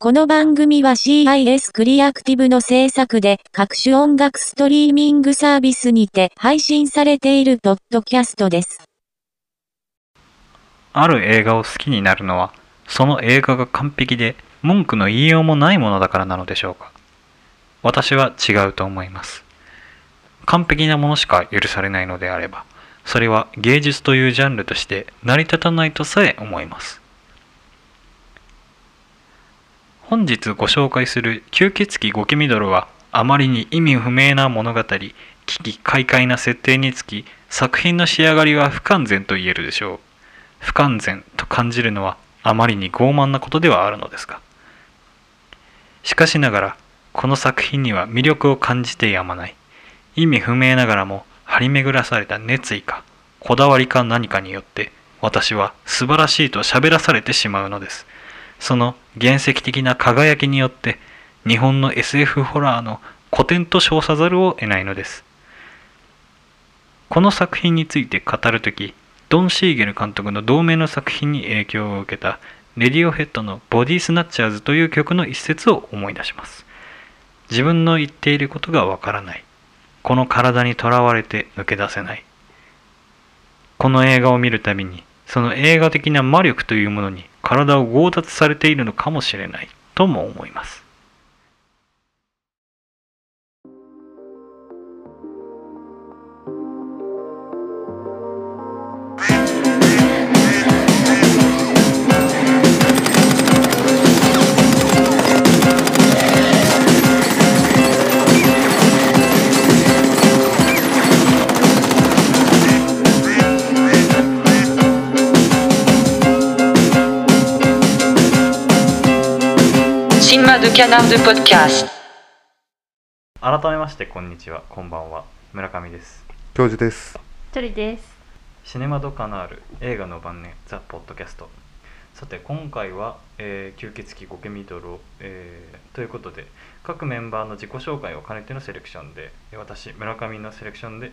この番組は CIS クリアクティブの制作で各種音楽ストリーミングサービスにて配信されているポッドキャストです。ある映画を好きになるのはその映画が完璧で文句の言いようもないものだからなのでしょうか。私は違うと思います。完璧なものしか許されないのであればそれは芸術というジャンルとして成り立たないとさえ思います。本日ご紹介する吸血鬼ゴケミドルはあまりに意味不明な物語危機快快な設定につき作品の仕上がりは不完全と言えるでしょう。不完全と感じるのはあまりに傲慢なことではあるのですが。しかしながらこの作品には魅力を感じてやまない。意味不明ながらも張り巡らされた熱意かこだわりか何かによって私は素晴らしいと喋らされてしまうのです。その原石的な輝きによって日本の SF ホラーの古典と称さざるを得ないのです。この作品について語るときドン・シーゲル監督の同名の作品に影響を受けたレディオヘッドのボディスナッチャーズという曲の一節を思い出します。自分の言っていることがわからない。この体にとらわれて抜け出せない。この映画を見るたびにその映画的な魔力というものに体を強奪されているのかもしれないとも思います。新マドキャナルドポッドキャスト改めましてこんにちは。こんばんは。村上です。教授です。チョリです。シネマドカナール映画の晩年ザ・ポッドキャスト。さて今回は、えー吸血鬼ゴケミドルを、えーということで各メンバーの自己紹介を兼ねてのセレクションでえー私村上のセレクションで、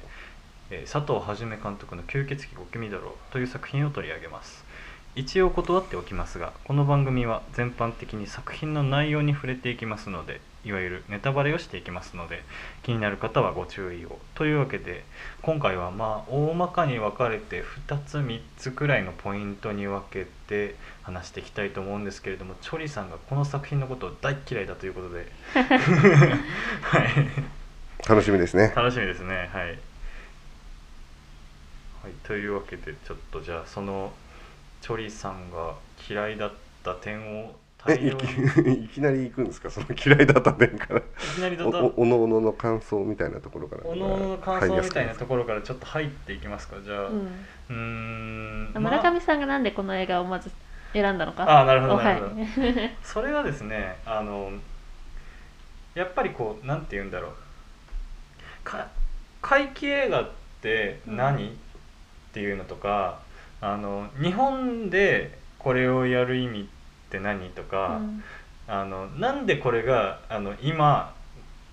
えー佐藤はじめ監督の「吸血鬼ゴケミドル」という作品を取り上げます一応断っておきますがこの番組は全般的に作品の内容に触れていきますのでいわゆるネタバレをしていきますので気になる方はご注意を。というわけで今回はまあ大まかに分かれて2つ3つくらいのポイントに分けて話していきたいと思うんですけれどもチョリさんがこの作品のことを大嫌いだということで。はい。楽しみですね。楽しみですね。はい、はい、というわけでちょっとじゃあそのチョリさんが嫌いだった点をえ大量いきにい いきなり行くんですか？その嫌いだった点から。きなりだおとおおのおのの感想みたいなところから。おのおのの感想みたいなとこころからちょっと入っていきますか？じゃあううん。ーんまあ。村上さんがなんでこの映画をまず選んだのか。ああなるほどおなるほど、はい。それはですねあのやっぱりこうなんて言うんだろう。か怪奇映画って何、っていうのとかあの日本でこれをやる意味って何とか、あのなんでこれがあの今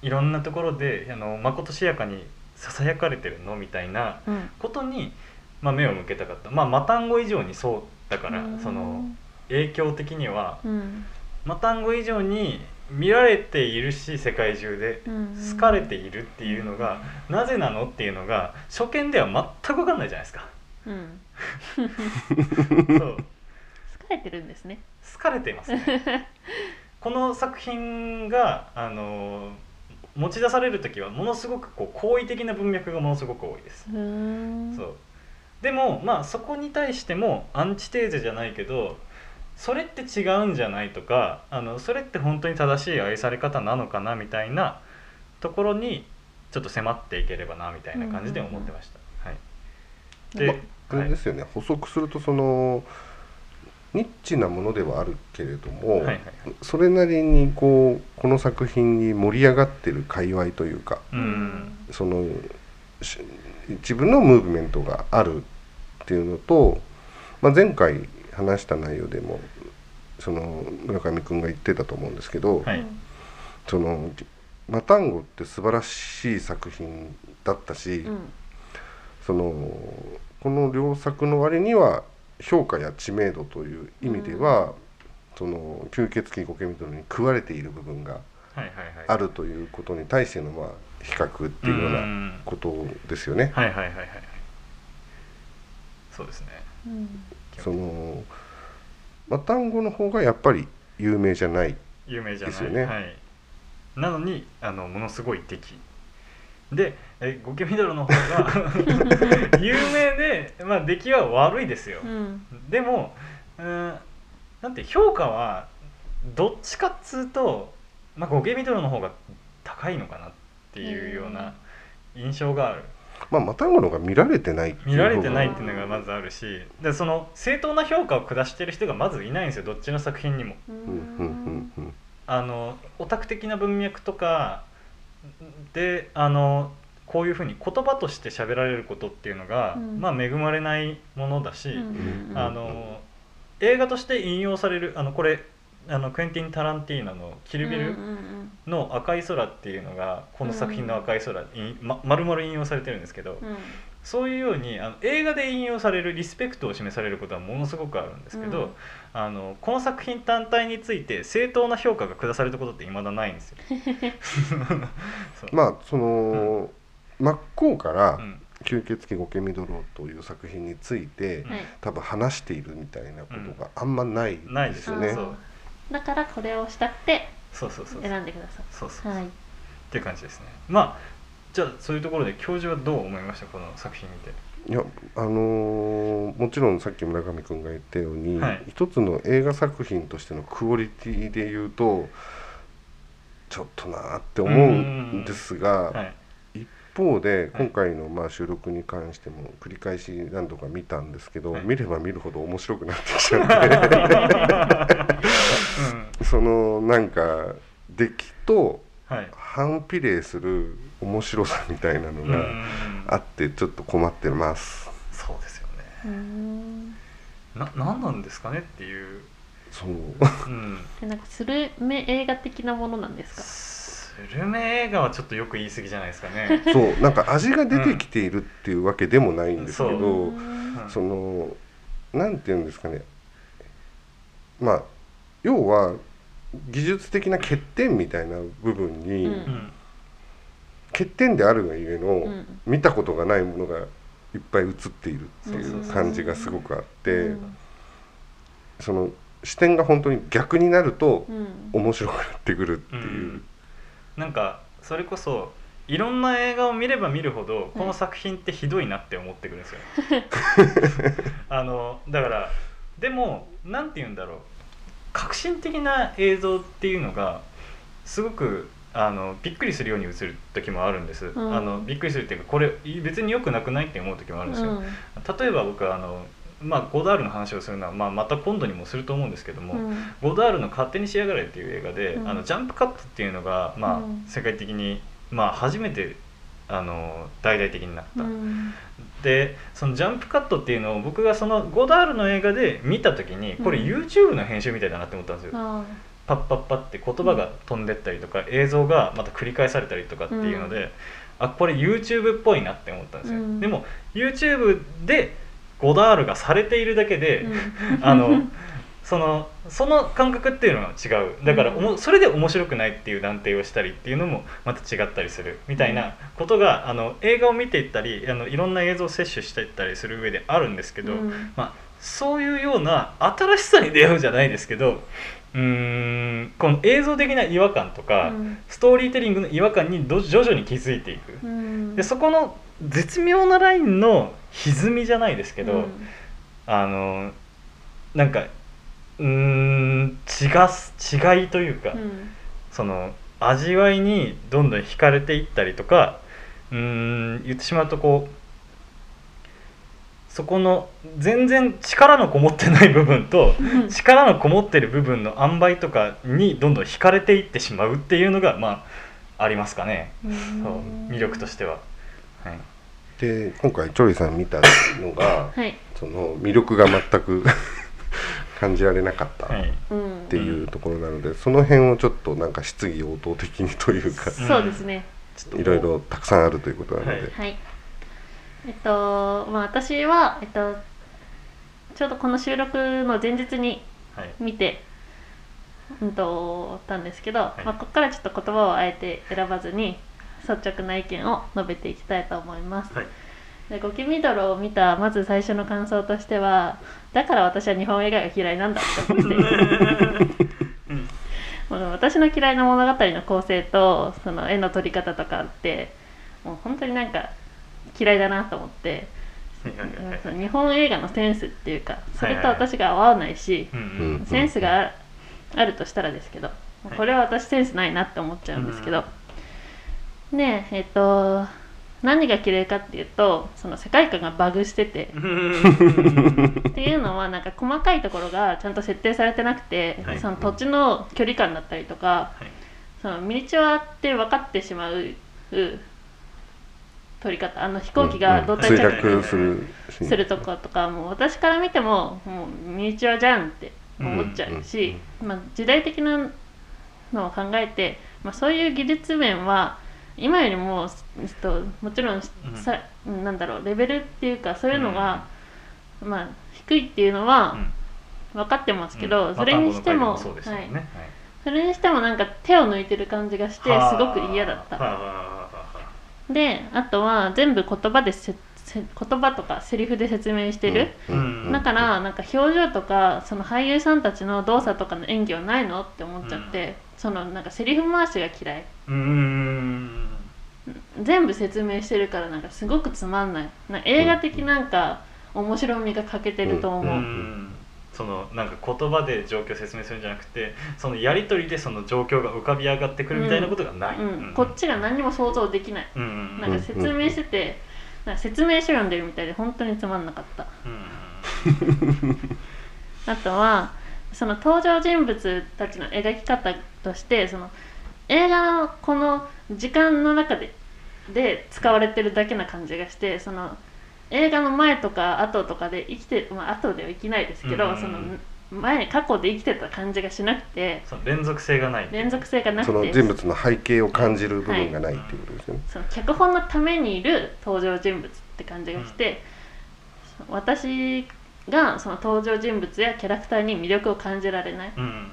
いろんなところであのまことしやかにささやかれてるのみたいなうん。ことに、まあ、目を向けたかったまあマタンゴ以上にそうだから、うんその影響的にはうん。マタンゴ以上に見られているし世界中でうん。好かれているっていうのがなぜなのっていうのが初見では全く分かんないじゃないですか。うん。そう疲れてるんですね。好かれていますね。この作品があの持ち出される時はものすごくこう好意的な文脈がものすごく多いです。そうでもまあそこに対してもアンチテーゼじゃないけどそれって違うんじゃないとかあのそれって本当に正しい愛され方なのかなみたいなところにちょっと迫っていければなみたいな感じで思ってました。はい、で、まれですよね、補足するとそのニッチなものではあるけれども、はいはいそれなりにこうこの作品に盛り上がってる界隈というかうん。そのし自分のムーブメントがあるっていうのと、まあ、前回話した内容でもその村上君が言ってたと思うんですけど、はい。そのマタンゴって素晴らしい作品だったし、うん。そのこの両作の割には評価や知名度という意味では、その吸血鬼ゴケミドルに食われている部分があるということに対してのまあ比較っていうよううなん。ことですよね。はいはいはいはいはい。そうですね。うん。そのまあ単語の方がやっぱり有名じゃない。有名じゃない。ですよねはい、なのにあのものすごい敵。でえゴケミドルの方が 有名で、まあ、出来は悪いですよ、うん。でもうんなんて評価はどっちかっつうと、まあ、ゴケミドルの方が高いのかなっていうような印象がある。まあマタンゴの方が見られてない。っていう見られてない部っていうのがまずあるしでその正当な評価を下してる人がまずいないんですよどっちの作品にも。う分うんうんうん。あのオタク的な文脈とかであのこういうふうに言葉として喋られることっていうのが、うん。まあ恵まれないものだし、うん。うん。あの映画として引用されるあのこれあのクエンティン・タランティーノの「キルビルうんうん。の赤い空」っていうのがこの作品の赤い空に、ま、丸々引用されてるんですけど、うん。そういうようにあの映画で引用されるリスペクトを示されることはものすごくあるんですけど、うん。あのこの作品単体について正当な評価が下されたことって未だないんですよ。まあその、真っ向からうん「吸血鬼ゴケミドロ」という作品について、はい。多分話しているみたいなことがあんまないないですすよね。う。だからこれをしたくてそうそうそうそう。選んでくださそうそういはい。っていう感じですね。まあじゃあそういうところで教授はどう思いました？この作品見て。いやあのーもちろんさっき村上君が言ったように、はい。一つの映画作品としてのクオリティで言うとちょっとなーって思うんですが、はい。一方で今回のまあ収録に関しても繰り返し何度か見たんですけど、はい見れば見るほど面白くなってきちゃって そのなんか出来とはい。反比例する面白さみたいなのうんがあってちょっと困ってます。そうですよね。うーんな何なんですかねっていう。そううん。でなんかスルメ映画的なものなんですか？スルメ映画はちょっとよく言い過ぎじゃないですかね。そうなんか味が出てきているっていうわけでもないんですけど、うん。そのなんていうんですかね。まあ要は技術的な欠点みたいな部分に、うん。うん。欠点であるがゆえの、うん。見たことがないものがいっぱい映っているっていそう感じがすごくあって、うんその視点が本当に逆になるとうん。面白くなってくるっていう。うんなんかそれこそいろんな映画を見れば見るほどこの作品ってひどいなって思ってくるんですよ。あのだからでもなんて言うんだろう。革新的な映像っていうのがすごくあのびっくりするように映る時もあるんです、ん。あのびっくりするっていうかこれ別に良くなくないって思う時もあるんですよ、例えば僕はあの、まあ、ゴダールの話をするのは、まあ、また今度にもすると思うんですけども、うん。ゴダールの「勝手に仕上がれ」っていう映画で、うん。あのジャンプカットっていうのが、まあうん。世界的に、まあ、初めてあの大々的になった、うん。でそのジャンプカットっていうのを僕がそのゴダールの映画で見た時にこれうん YouTube の編集みたいだなって思ったんですよ、あパッパッパって言葉が飛んでったりとか、映像がまた繰り返されたりとかっていうので、あこれ YouTube っぽいなって思ったんですよ、うん。でも YouTube でゴダールがされているだけで、ーうん。あのそのその感覚っていうのは違う。だからおもそれで面白くないっていう断定をしたりっていうのもまた違ったりする。みたいなことがあの映画を見ていったりあのいろんな映像を摂取していったりする上であるんですけど、うん。まあ、そういうような新しさに出会うじゃないですけどうーんこの映像的な違和感とか、うん。ストーリーテリングの違和感にど徐々に気づいていく。うん。でそこの絶妙なラインの歪みじゃないですけど、うん。あのなんかうーん違す違いというか、うん。その味わいにどんどん惹かれていったりとかうーん言ってしまうとこうそこの全然力のこもってない部分とうん。力のこもってる部分の塩梅とかにどんどん惹かれていってしまうっていうのがまあありますかね、そう魅力としては。はいで今回チョリさん見たのがはい。その魅力が全く 感じられなかったっていうところなので、その辺をちょっとなんか質疑応答的にというかそうですね。いろいろたくさんあるということなので、はい。はいえっとまあ私はえっとちょうどこの収録の前日にはい。見てうんとたんですけど、い。まあ、ここからちょっと言葉をあえて選ばずに率直な意見を述べていきたいと思います。はい。でゴキミドルを見たまず最初の感想としてはだから私は日本映画が嫌いなんだって思って私の嫌いな物語の構成とその絵の撮り方とかってもう本当になんか嫌いだなと思って日本映画のセンスっていうかそれと私が合わないし、センスがああるとしたらですけど、い。これは私センスないなって思っちゃうんですけど、でえっ、と何が嫌いかっていうとその世界観がバグしてて。うん。っていうのはなんか細かいところがちゃんと設定されてなくて、はい。その土地の距離感だったりとか、はい。そのミニチュアって分かってしまう撮り方あの飛行機が胴体墜着陸するとことかもう私から見てももうミニチュアじゃんって思っちゃうし、まあ、時代的なのを考えて、まあ、そういう技術面は今よりも、と、もちろんさ、なんだろうレベルっていうかそういうのが、まあ、低いっていうのは分かってますけど、うん。それにしても,、まもんね。はい、それにしてもなんか手を抜いてる感じがしてすごく嫌だった。であとは全部言葉でせせ言葉とかセリフで説明してる。うん。だからなんか表情とかその俳優さんたちの動作とかの演技はないのって思っちゃって、そのなんかセリフ回しが嫌いうーん。全部説明してるからなんかすごくつまんない。な映画的なんか面白みが欠けてると思う、うーん。そのなんか言葉で状況を説明するんじゃなくてそのやり取りでその状況が浮かび上がってくるみたいなことがない、うんこっちが何にも想像できない。うんうん。なんか説明してて、なんか説明書読んでるみたいで本当につまんなかった。うん。あとはその登場人物たちの描き方としてその映画のこの時間の中でで使われてるだけな感じがしてその映画の前とか後とかで生きてまあ後では生きないですけど、うんその前過去で生きてた感じがしなくて。その連続性がない連続性がなそのくて人物の背景を感じる部分がないっていうことですよね、その脚本のためにいる登場人物って感じがして、私がその登場人物やキャラクターに魅力を感じられない。うん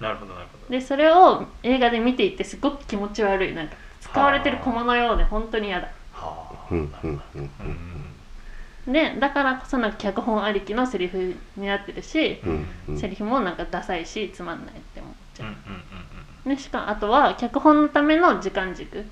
なるほどなるほど。でそれを映画で見ていてすごく気持ち悪い。なんか使われてる駒のようで本当に嫌だ。はあ。うんうんうんうん。でだからこそなんか脚本ありきのセリフになってるし、うんうん。セリフもなんかダサいしつまんないって思っちゃう。んうんう、でしかもあとは脚本のための時間軸。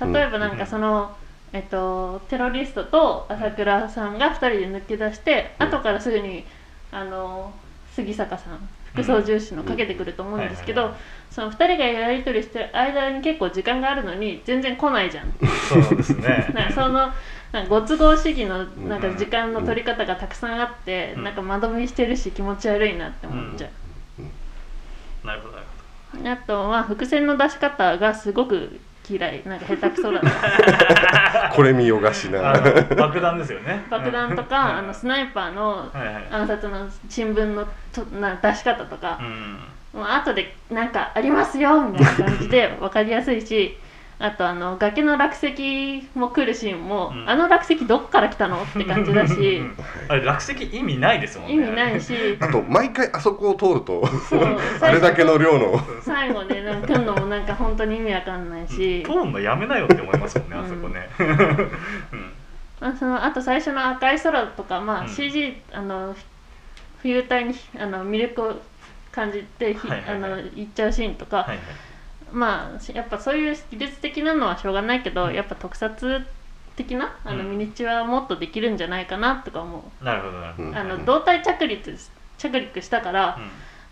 例えばなんかその、えっと、テロリストと朝倉さんが2人で抜け出して、うん。後からすぐにあの杉坂さん副操縦士のかけてくると思うんですけど、その2人がやり取りしてる間に結構時間があるのに全然来ないじゃん。うんそうですね。なんかそのなんかご都合主義のなんか時間の取り方がたくさんあって、うんなんか間延びしてるし気持ち悪いなって思っちゃう、なるほどなるあとは伏線の出し方がすごく嫌い。なんか下手くそだな。これ見よがしな。爆弾ですよね。爆弾とかあのスナイパーのはいはい。暗殺の新聞のとな出し方とか。う、ん。もう後でなんかありますよみたいな感じで分かりやすいしあとあの崖の落石も来るシーンも、うん。あの落石どっから来たのって感じだしあれ落石意味ないですもんね。意味ないし。あと毎回あそこを通るとそう。あれだけの量の。最後ねなんか来るのもなんか本当に意味わかんないし、通んのやめなよって思いますもんね、うん。あそこね。うん。まあ、そのあと最初の赤い空とか、まあうん。CG あの冬隊にあの魅力を感じて、ひはいはいはい。あの行っちゃうシーンとか、はいはい。まあやっぱそういう技術的なのはしょうがないけど、うん。やっぱ特撮的なあのうん。ミニチュアはもっとできるんじゃないかなとか思う、なるほどなるほど。うん。あの胴体着陸着陸したから、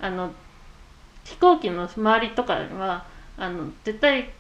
あの飛行機の周りとかはあの絶対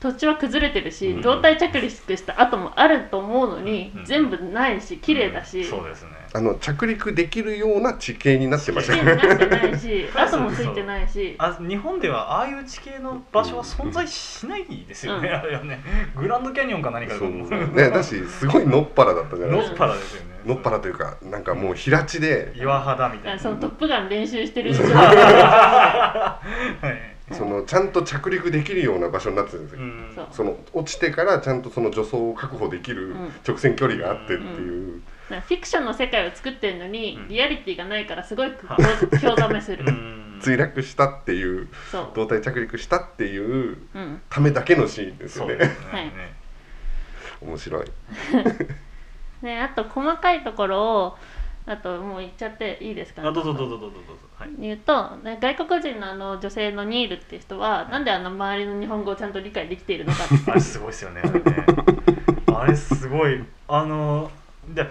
土地は崩れてるし、うん。胴体着陸した後もあると思うのに、うん。全部ないし綺麗だし、うん。そうですね。あの着陸できるような地形になってました。ね麗になってないし跡もついてないし。あ日本ではああいう地形の場所は存在しないですよね、うん。あれはね。グランドキャニオンか何かだとそう思う。ねだしすごいのっぱらだったじゃないですか。パラですよね。のっぱらというかなんかもう平地で。岩肌みたいな。あそのトップガン練習してる はいそのちゃんと着陸できるような場所になってるんですよ、うん。その落ちてからちゃんとその助走を確保できるうん。直線距離があってっていう、なんかフィクションの世界を作ってるのに、うん。リアリティがないからすごいは興ざめする、うん。墜落したっていうそう。胴体着陸したっていううん。ためだけのシーンですよね。ね。はい。ね面白い。で あと細かいところをあともう言っちゃっていいですか、あどうぞどうぞどうぞどうぞ。はい。言うとね外国人のあの女性のニールっていう人はなんであの周りの日本語をちゃんと理解できているのかって。あれすごいですよねあれね。あれすごいあので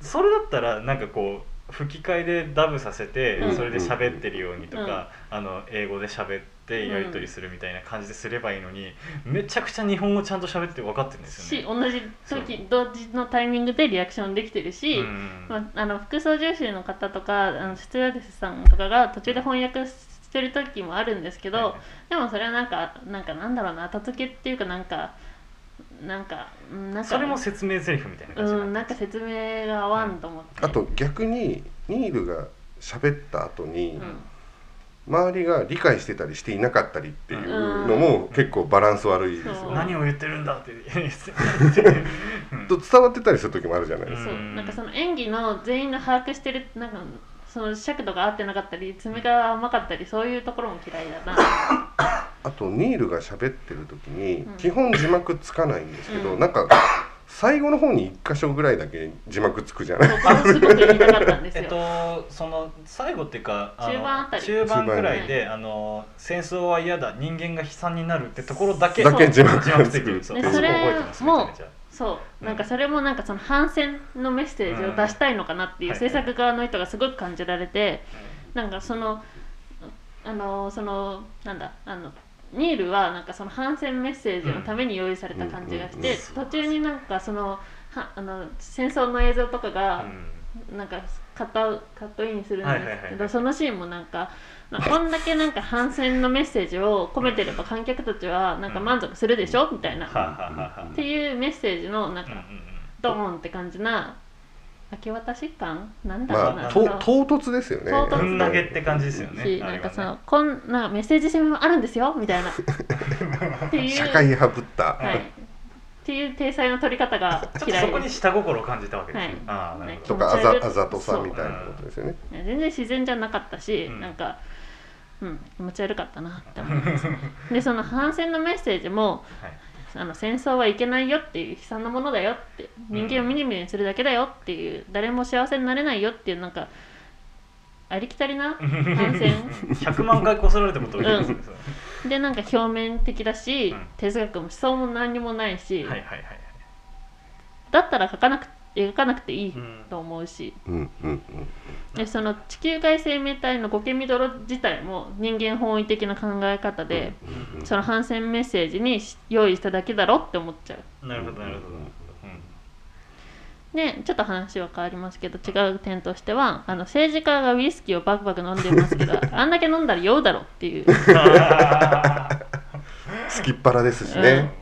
それだったらなんかこう吹き替えでダブさせて、うん。それで喋ってるようにとか、あの英語で喋ってやり取りするみたいな感じですればいいのに、めちゃくちゃ日本語ちゃんと喋って分かってるんですよね。し同じ時同時のタイミングでリアクションできてるし、うんまあ、あの副操縦士の方とかあのスチュワーデスさんとかが途中で翻訳してる時もあるんですけど、はい。でもそれはなんかなんかなんだろうな後付けっていうかなんかなんかうんなんか。それも説明台詞みたいな感じうんなんか説明が合わんと思って、あと逆にニールが喋った後に、うん。周りが理解してたりしていなかったりっていうのも結構バランス悪いですよね。何を言ってるんだって と伝わってたりする時もあるじゃないですか。そう。なんかその演技の全員の把握してるなんかその尺度が合ってなかったり爪が甘かったりそういうところも嫌いだな。あとニールが喋ってる時にうん。基本字幕つかないんですけど、うん。なんか最後の方に一箇所ぐらいだけ字幕つくじゃない？そうこれすごく言いたかったんですよ、えっと、その最後っていうかあの中盤あたり。中盤くらいであの戦争は嫌だ人間が悲惨になるってところだけだけ字幕が字幕ついてるそうそこでそれ覚えそう。なんかそれもなんかその反戦のメッセージを出したいのかなっていううん制作側の人がすごく感じられてなんかそのあのそのなんだあのニールはなんかその反戦メッセージのために用意された感じがしうんて途中になんかそのはあの戦争の映像とかがうん。なんかカットカットインするんですけどそのシーンもなんかまあこんだけなんか反戦のメッセージを込めてれば観客たちはなんか満足するでしょ？みたいな。っていうメッセージのなんかドーンって感じな明け渡し感？なんだろうな、まあ唐突ですよね。唐突。うんぶん投げって感じですよね。しなんかそのこんなメッセージ性もあるんですよみたいな。っていう社会派ぶった。はい、っていう体裁の取り方がちょっと嫌いそこに下心を感じたわけですよはい。ああなるほど。とかあざあざとさみたいなことですよね。全然自然じゃなかったし、うん。なんかうん気持ち悪かったなって思います。ね でその反戦のメッセージもはい。あの戦争はいけないよっていう悲惨なものだよって人間をミニミニするだけだよっていう、誰も幸せになれないよっていうなんかありきたりな反戦。100万回こすられても同時ですねそれ。でなんか表面的だし、うん。哲学も思想も何にもないし、はいはいはいはい。だったら描かなく描かなくていいうんと思うし、うんうんうん。でその地球外生命体のゴケミドロ自体も人間本位的な考え方で、その反戦メッセージに用意しただけだろって思っちゃう。なるほどなるほどうんでちょっと話は変わりますけど違う点としてはあの政治家がウイスキーをバクバク飲んでますけど あんだけ飲んだら酔うだろっていう すきっ腹ですしね。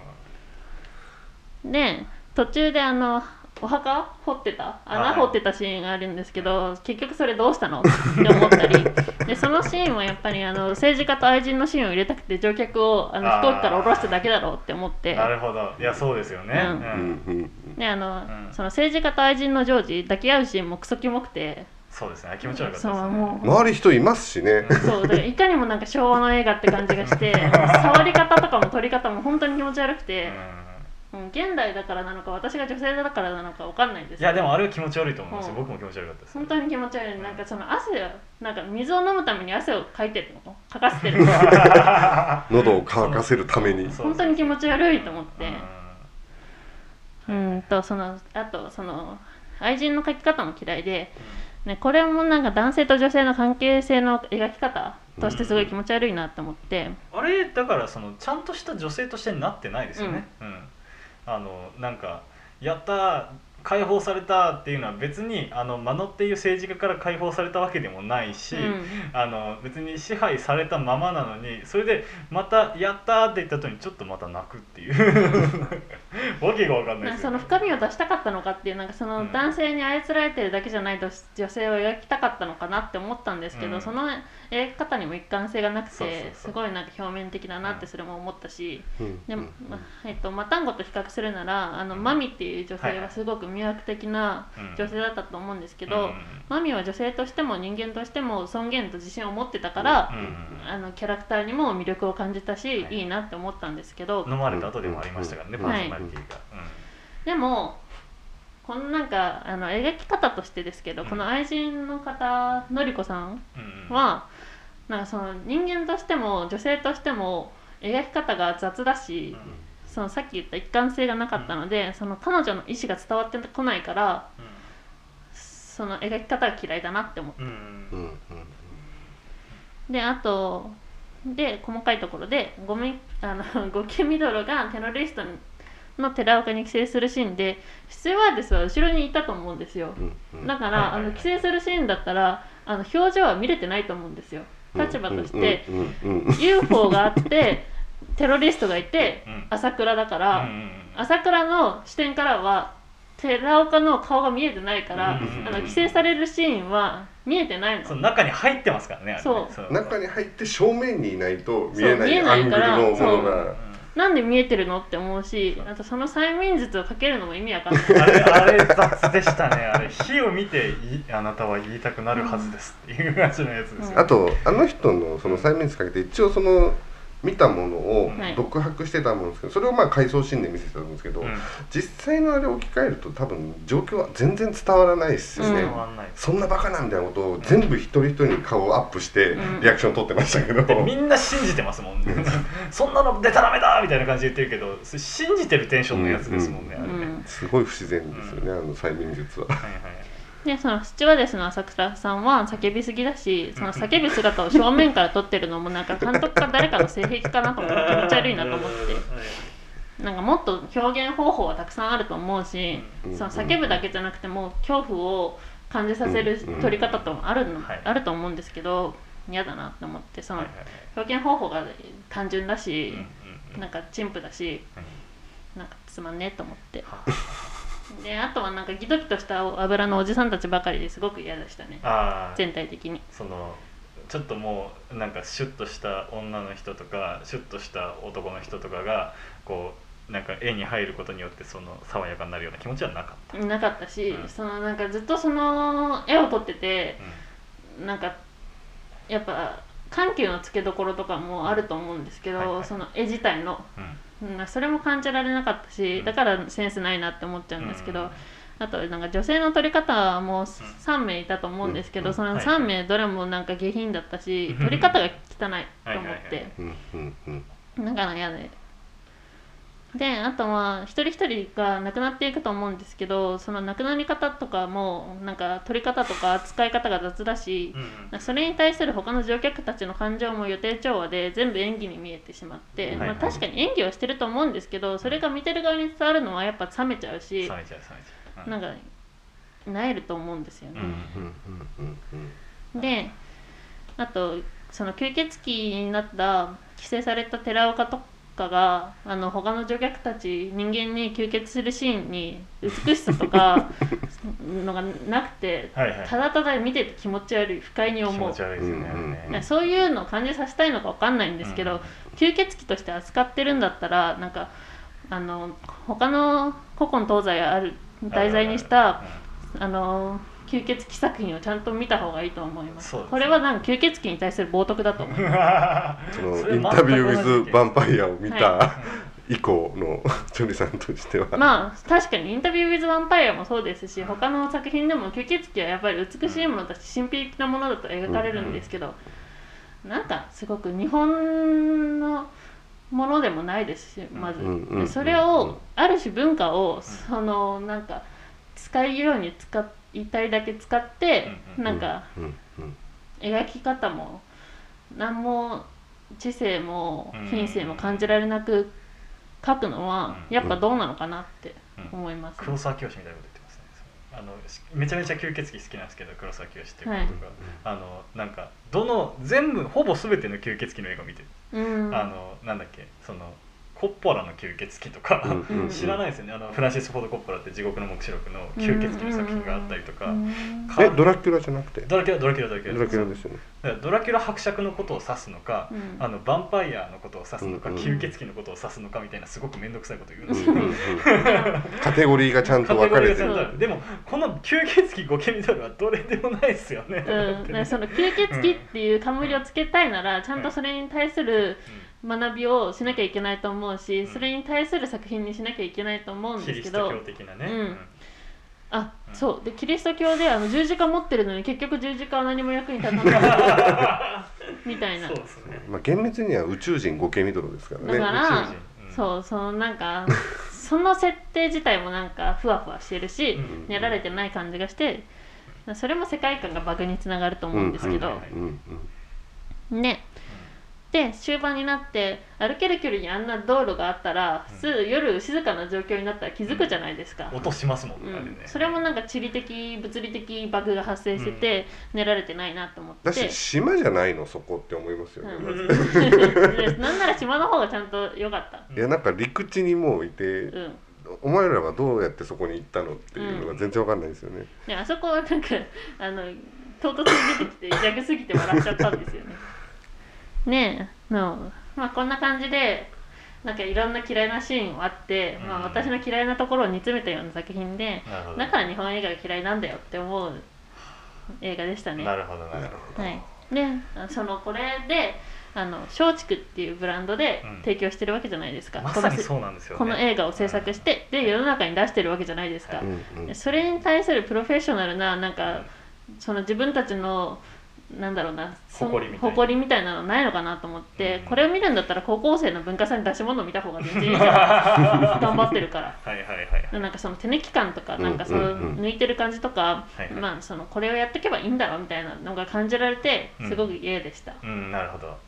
で途中であのお墓？掘ってた？穴掘ってたシーンがあるんですけど、結局それどうしたの？って思ったり。でそのシーンはやっぱりあの政治家と愛人のシーンを入れたくて乗客をあの飛行機から降ろしただけだろうって思って。なるほど。いやそうですよね。うん。うん。あの、うん。その政治家と愛人のジョージ抱き合うシーンもクソキモくて。そうですね。気持ち悪かったね。もう。周り人いますしね。そうだからいかにもなんか昭和の映画って感じがして 触り方とかも撮り方も本当に気持ち悪くて、うん、現代だからなのか私が女性だからなのかわかんないんですいやでもあれは気持ち悪いと思いますよ。うん。僕も気持ち悪かったです。本当に気持ち悪い。なんかその汗をなんか水を飲むために汗をかいてるの？かかせてるの？喉を乾かせるために。そう本当に気持ち悪いと思って。ううんとそのあとその愛人の描き方も嫌いで、ね、これもなんか男性と女性の関係性の描き方としてすごい気持ち悪いなって思って、んあれだからそのちゃんとした女性としてなってないですよね。うんあのなんかやったー解放されたっていうのは別にあのマノっていう政治家から解放されたわけでもないし、うん。あの別に支配されたままなのにそれでまた「やった!」って言った後にちょっとまた泣くっていう。わけが分かんないなんかその深みを出したかったのかっていうなんかそのうん男性に操られてるだけじゃないと女性を描きたかったのかなって思ったんですけど、うん。その描き方にも一貫性がなくてすごいなんか表面的だなってそれも思ったし、うん。でもえっと、マタンゴと比較するならあのマミっていう女性はすごく魅惑的なうん。女性だったと思うんですけけど、マミは女性としても人間としても尊厳と自信を持ってたから、あのキャラクターにも魅力を感じたし、はい。い、いなって思ったんですけど、飲まれた後でもありましたからね、うんパーソナリティが、でもこのなんかあの描き方としてですけど、うん。この愛人の方のりこさんうんうん。は、なんかその人間としても女性としても描き方が雑だし、そのさっき言った一貫性がなかったので、その彼女の意思が伝わってこないからその描き方が嫌いだなって思ってうんうんうん。うんであとで細かいところでゴミあの ゴキミドロがテロリストの寺岡に寄生するシーンでスチュワーデスは後ろにいたと思うんですよ。うんうん。だから、はいはいはいあの寄生するシーンだったらあの表情は見れてないと思うんですよ。立場として、うんうんうん UFO があってテロリストがいて、うん。朝倉だから、うんうん朝倉の視点からは寺岡の顔が見えてないから、うんあの規制されるシーンは見えてないの。その中に入ってますからねあれね。そう。中に入って正面にいないと見えなそう見えいアングからのものそう。がなんで見えてるのって思うしあとその催眠術をかけるのも意味わかんない。あれあれ雑でしたね。あれ火を見ていあなたは言いたくなるはずですっていう感じのやつですよ、うんあとあの人のその催眠術かけて一応その見たものをはい。独白してたもんですけどそれをまあ回想シーンで見せてたんですけど、うん。実際のあれを置き換えると多分状況は全然伝わらないですよね、うん変わんないです。そんなバカなみたいなことを全部一人一人に顔をアップしてうん。リアクション取ってましたけど、でみんな信じてますもんね。そんなのでたらめだみたいな感じで言ってるけどそれ信じてるテンションのやつですもんね、うあれね、ん。すごい不自然ですよね、あの催眠術は。はいはいでそのスチュワーデスの朝倉さんは叫びすぎだしその叫ぶ姿を正面から撮ってるのもなんか 監督か誰かの性癖かなと思って気持ち悪い。なと思ってなんかもっと表現方法はたくさんあると思うし、うん。その叫ぶだけじゃなくても恐怖を感じさせる撮り方ともあるの、はい。あると思うんですけど嫌だなって思ってその表現方法が単純だし、なんか陳腐だしうんなんかつまんねえと思って。はであとはなんかギトギトした油のおじさんたちばかりですごく嫌でしたね。ああ全体的に。そのちょっともうなんかシュッとした女の人とかシュッとした男の人とかがこうなんか絵に入ることによってその爽やかになるような気持ちはなかった、なかったし、うん。そのなんかずっとその絵を撮っててなんかやっぱ緩急のつけどころとかもあると思うんですけど、はいはい。その絵自体のうんうんうんそれも感じられなかったしうん。だからセンスないなって思っちゃうんですけど、うん。あとなんか女性の撮り方も3名いたと思うんですけど、うん。そのはい。3名どれもなんか下品だったし、うん。撮り方が汚いと思って、うん。から嫌で。であとは一人一人が亡くなっていくと思うんですけどその亡くなり方とかもなんか撮り方とか扱い方が雑だしうんうん。それに対する他の乗客たちの感情も予定調和で全部演技に見えてしまって、はいまあ、確かに演技をしてると思うんですけどそれが見てる側に伝わるのはやっぱ冷めちゃうしなんかなえると思うんですよね。であとその吸血鬼になった規制された寺岡とかがあの他の乗客たち人間に吸血するシーンに美しさとか のがなくてはいはい。ただただ見てて気持ち悪い不快に気思う。持ち悪いですよね、うんうんあれねそういうのを感じさせたいのかわかんないんですけど、うん吸血鬼として扱ってるんだったらなんかあの他の古今東西ある題材にしたあの吸血鬼作品をちゃんと見た方がいいと思います。すね。これはなんか吸血鬼に対する冒涜だと思う そのそれインタビュー・ウィズ・ヴァンパイアを見はた 以降のチョリさんとしては、まあ確かにインタビュー・ウィズ・ヴァンパイアもそうですし他の作品でも吸血鬼はやっぱり美しいものだし神秘的なものだと描かれるんですけど、なんかすごく日本のものでもないですしまず、うんうんうんでそれをある種文化をそのなんか使いように使いたいだけ使って、うんなんか描き方も何も知性もうん品性も感じられなく描くのはうん。やっぱどうなのかなってうん。思います、黒沢清みたいなこと言ってますね。あのしめちゃめちゃ吸血鬼好きなんですけど黒沢清っていうことが、あのなんかどの全部ほぼ全ての吸血鬼の映画を見てる、うん。あのなんだっけそのコッポラの吸血鬼とか、うんうん知らないですよね。あのフランシス・フォード・コッポラって地獄の黙示録の吸血鬼の作品があったりとか、かえドラキュラじゃなくて？ドラキュラドラキュラドラキュラ。ドラキュラですよね。ドラキュラ伯爵のことを指すのか、うん。あのヴァンパイアのことを指すのか、うんうん吸血鬼のことを指すのかみたいなすごく面倒くさいこと言うんですよ、うんうんうんカテゴリーがちゃんと分かれてる。カテゴリーがちゃんとあるでもこの吸血鬼ゴケミドロはどれでもないですよね、うん、その吸血鬼っていう冠をつけたいなら、ちゃんとそれに対する学びをしなきゃいけないと思うし、うん。それに対する作品にしなきゃいけないと思うんですけどキリスト教的なね、うん。あうん。そう。でキリスト教であの十字架持ってるのに結局十字架は何も役に立たない。みたいな。そうですね。まあ厳密には宇宙人ゴケミドロですからね。だから、そうそのなんかその設定自体もなんかふわふわしてるし、うん。練られてない感じがしてそれも世界観がバグにつながると思うんですけど、ねで終盤になって歩ける距離にあんな道路があったら普通夜静かな状況になったら気づくじゃないですか、音しますもんね、うん。それもなんか地理的物理的バグが発生してて、練られてないなと思って。だし島じゃないのそこって思いますよね、うん。まず。で なんなら島の方がちゃんと良かった、いやなんか陸地にもういて、うん、お前らはどうやってそこに行ったのっていうのが全然わかんないですよね、であそこはなんかあの唐突に出てきてギャグすぎて笑っちゃったんですよねねえのまあこんな感じでなんかいろんな嫌いなシーンはあって、まあ、うん。私の嫌いなところを煮詰めたような作品でだから日本映画が嫌いなんだよって思う映画でしたね。なるほどなるほど。はい、であそのこれであの松竹っていうブランドでうん。提供してるわけじゃないですか、まさにこのそうなんですよね。この映画を制作して、で世の中に出してるわけじゃないですか、はいそれに対するプロフェッショナルななんかその自分たちのなんだろうなそ誇りみたいな。誇りみたいなのないのかなと思って、うん。これを見るんだったら高校生の文化祭に出し物を見た方が全然いいじゃん。頑張ってるから。はいはいはいでなんかその手抜き感とかうんなんかそのう抜いてる感じとか、まあそのこれをやっていけばいいんだろうみたいなのが感じられてうん。すごく嫌でした、うんなるほど。つ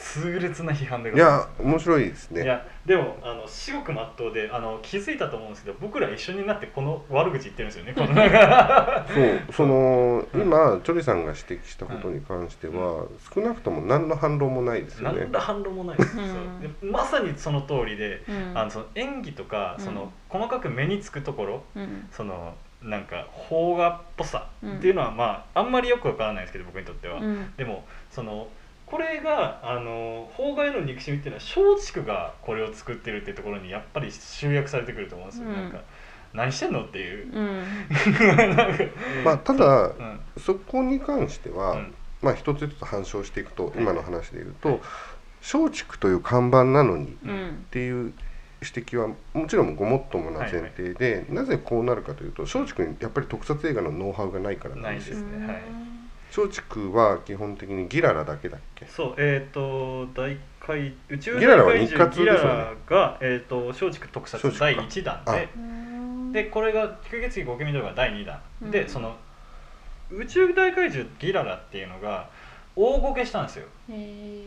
痛烈な批判でごいやざいます。面白いですね。いやでもあの至極まっとうであの気づいたと思うんですけど僕ら一緒になってこの悪口言ってるんですよねこのそう。その今チョリさんが指摘したことに関しては、少なくとも何の反論もないですよね。何ら反論もないです。よ、う。んでまさにその通りで、うん。あのその演技とか、うん。その細かく目につくところうん。そのなんか邦画っぽさっていうのは、まああんまりよくわからないですけど僕にとっては、うん。でもそのこれがあの邦画への憎しみっていうのは松竹がこれを作ってるっていうところにやっぱり集約されてくると思うんですよ、うん。なんか何してんのっていう、うん。まあただうん。そこに関しては、うん。まあ一つずつ反証していくと今の話で言うと松竹という看板なのにっうん。ていう指摘はもちろんごもっともな前提で、なぜこうなるかというと松竹にやっぱり特撮映画のノウハウがないからなんですよ。ないですね。はい松竹は基本的にギララだけだっけ？そうえっ、と大怪宇宙ギララは大怪日活獣ギですよね。ララが、えー、と松竹特撮第1弾あ。ででこれが「吸血鬼ゴケミドル」が第2弾、うん。でその宇宙大怪獣ギララっていうのが大ごけしたんですよ。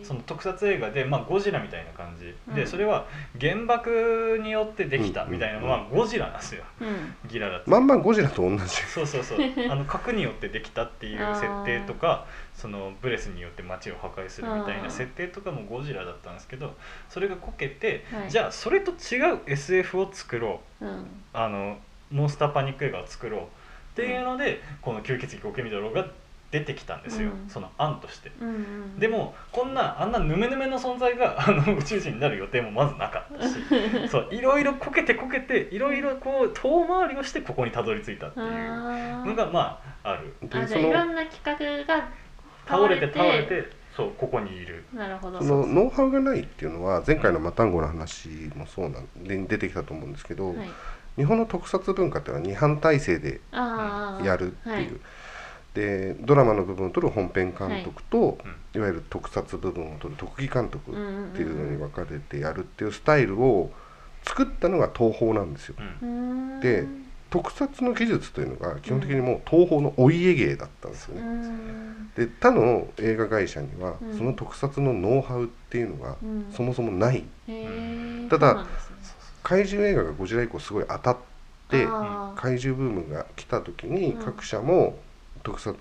その特撮映画で、まあ、ゴジラみたいな感じ、うん。でそれは原爆によってできたうんみたいなのはゴジラなんですよ。うん。ギララって。まんまゴジラと同じ。そうそうそう。あの核によってできたっていう設定とかそのブレスによって街を破壊するみたいな設定とかもゴジラだったんですけどそれがこけて、はい。じゃあそれと違う SF を作ろう。うん。あのモンスターパニック映画を作ろう。っていうので、この吸血鬼ゴケミドロが出てきたんですよ、うん。その案として。うんうん。でもこんなあんなヌメヌメの存在が あの宇宙人になる予定もまずなかったし そういろいろこけてこけていろいろこう遠回りをしてここにたどり着いたっていうあのがまあある。ーあじゃでそのあいろんな企画が倒れて倒れてそうここにいる。なるほど。そのノウハウがないっていうのは前回のマタンゴの話もそうなんで出てきたと思うんですけど、はい。日本の特撮文化っていうのは二班体制であー。やるっていう、はいでドラマの部分を取る本編監督と、うん。いわゆる特撮部分を取る特技監督っていうのに分かれてやるっていうスタイルを作ったのが東宝なんですよ。うん。で特撮の技術というのが基本的にもう東宝のお家芸だったんですようね。ん。で他の映画会社にはうん。その特撮のノウハウっていうのがうん。そもそもない。うなんですね。怪獣映画がゴジラ以降すごい当たって怪獣ブームが来た時にうん。各社も特撮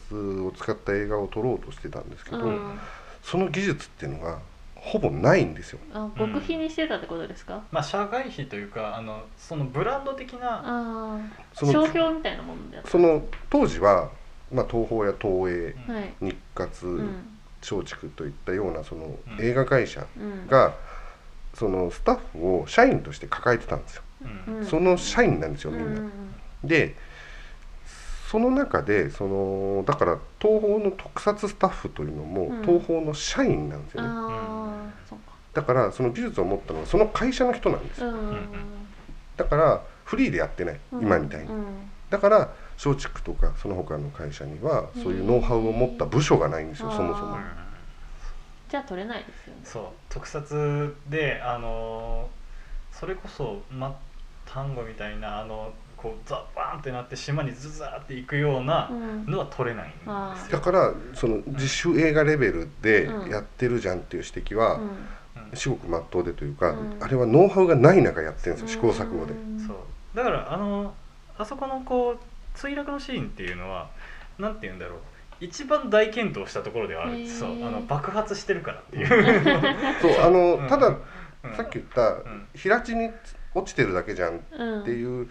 を使った映画を撮ろうとしてたんですけど、うん。その技術っていうのがほぼないんですよ。あ極秘にしてたってことですか、まあ社外費というかあのそのブランド的な商標みたいなものであった。その当時は、まあ、東宝や東映はい。日活うん。松竹といったようなそのうん。映画会社うん。がそのスタッフを社員として抱えてたんですよ。うん。うん。その社員なんですようんみんな。うん。でその中でそのだから東宝の特撮スタッフというのも、うん。東宝の社員なんですよね。ああそっか。だからその技術を持ったのはその会社の人なんですよ。うんだからフリーでやってない今みたいに。うん。だから松竹とかその他の会社にはそういうノウハウを持った部署がないんですよそもそも。あ。じゃあ取れないですよね。そう。特撮であのそれこそま単語みたいなあのこうザバーンってなって島にズザーっていくようなうん。のは取れないんですよ。だからその自主映画レベルでうん。やってるじゃんっていう指摘はうん。うん。至極真っ当でというか、うん。あれはノウハウがない中やってるんですよ試行錯誤で。うんそう。だからあのあそこのこう墜落のシーンっていうのはなんて言うんだろう。一番大健闘したところではある。そう。あの爆発してるからっていう。そうあの、うん。ただ、うん。さっき言った、ん。平地に落ちてるだけじゃんっうんていう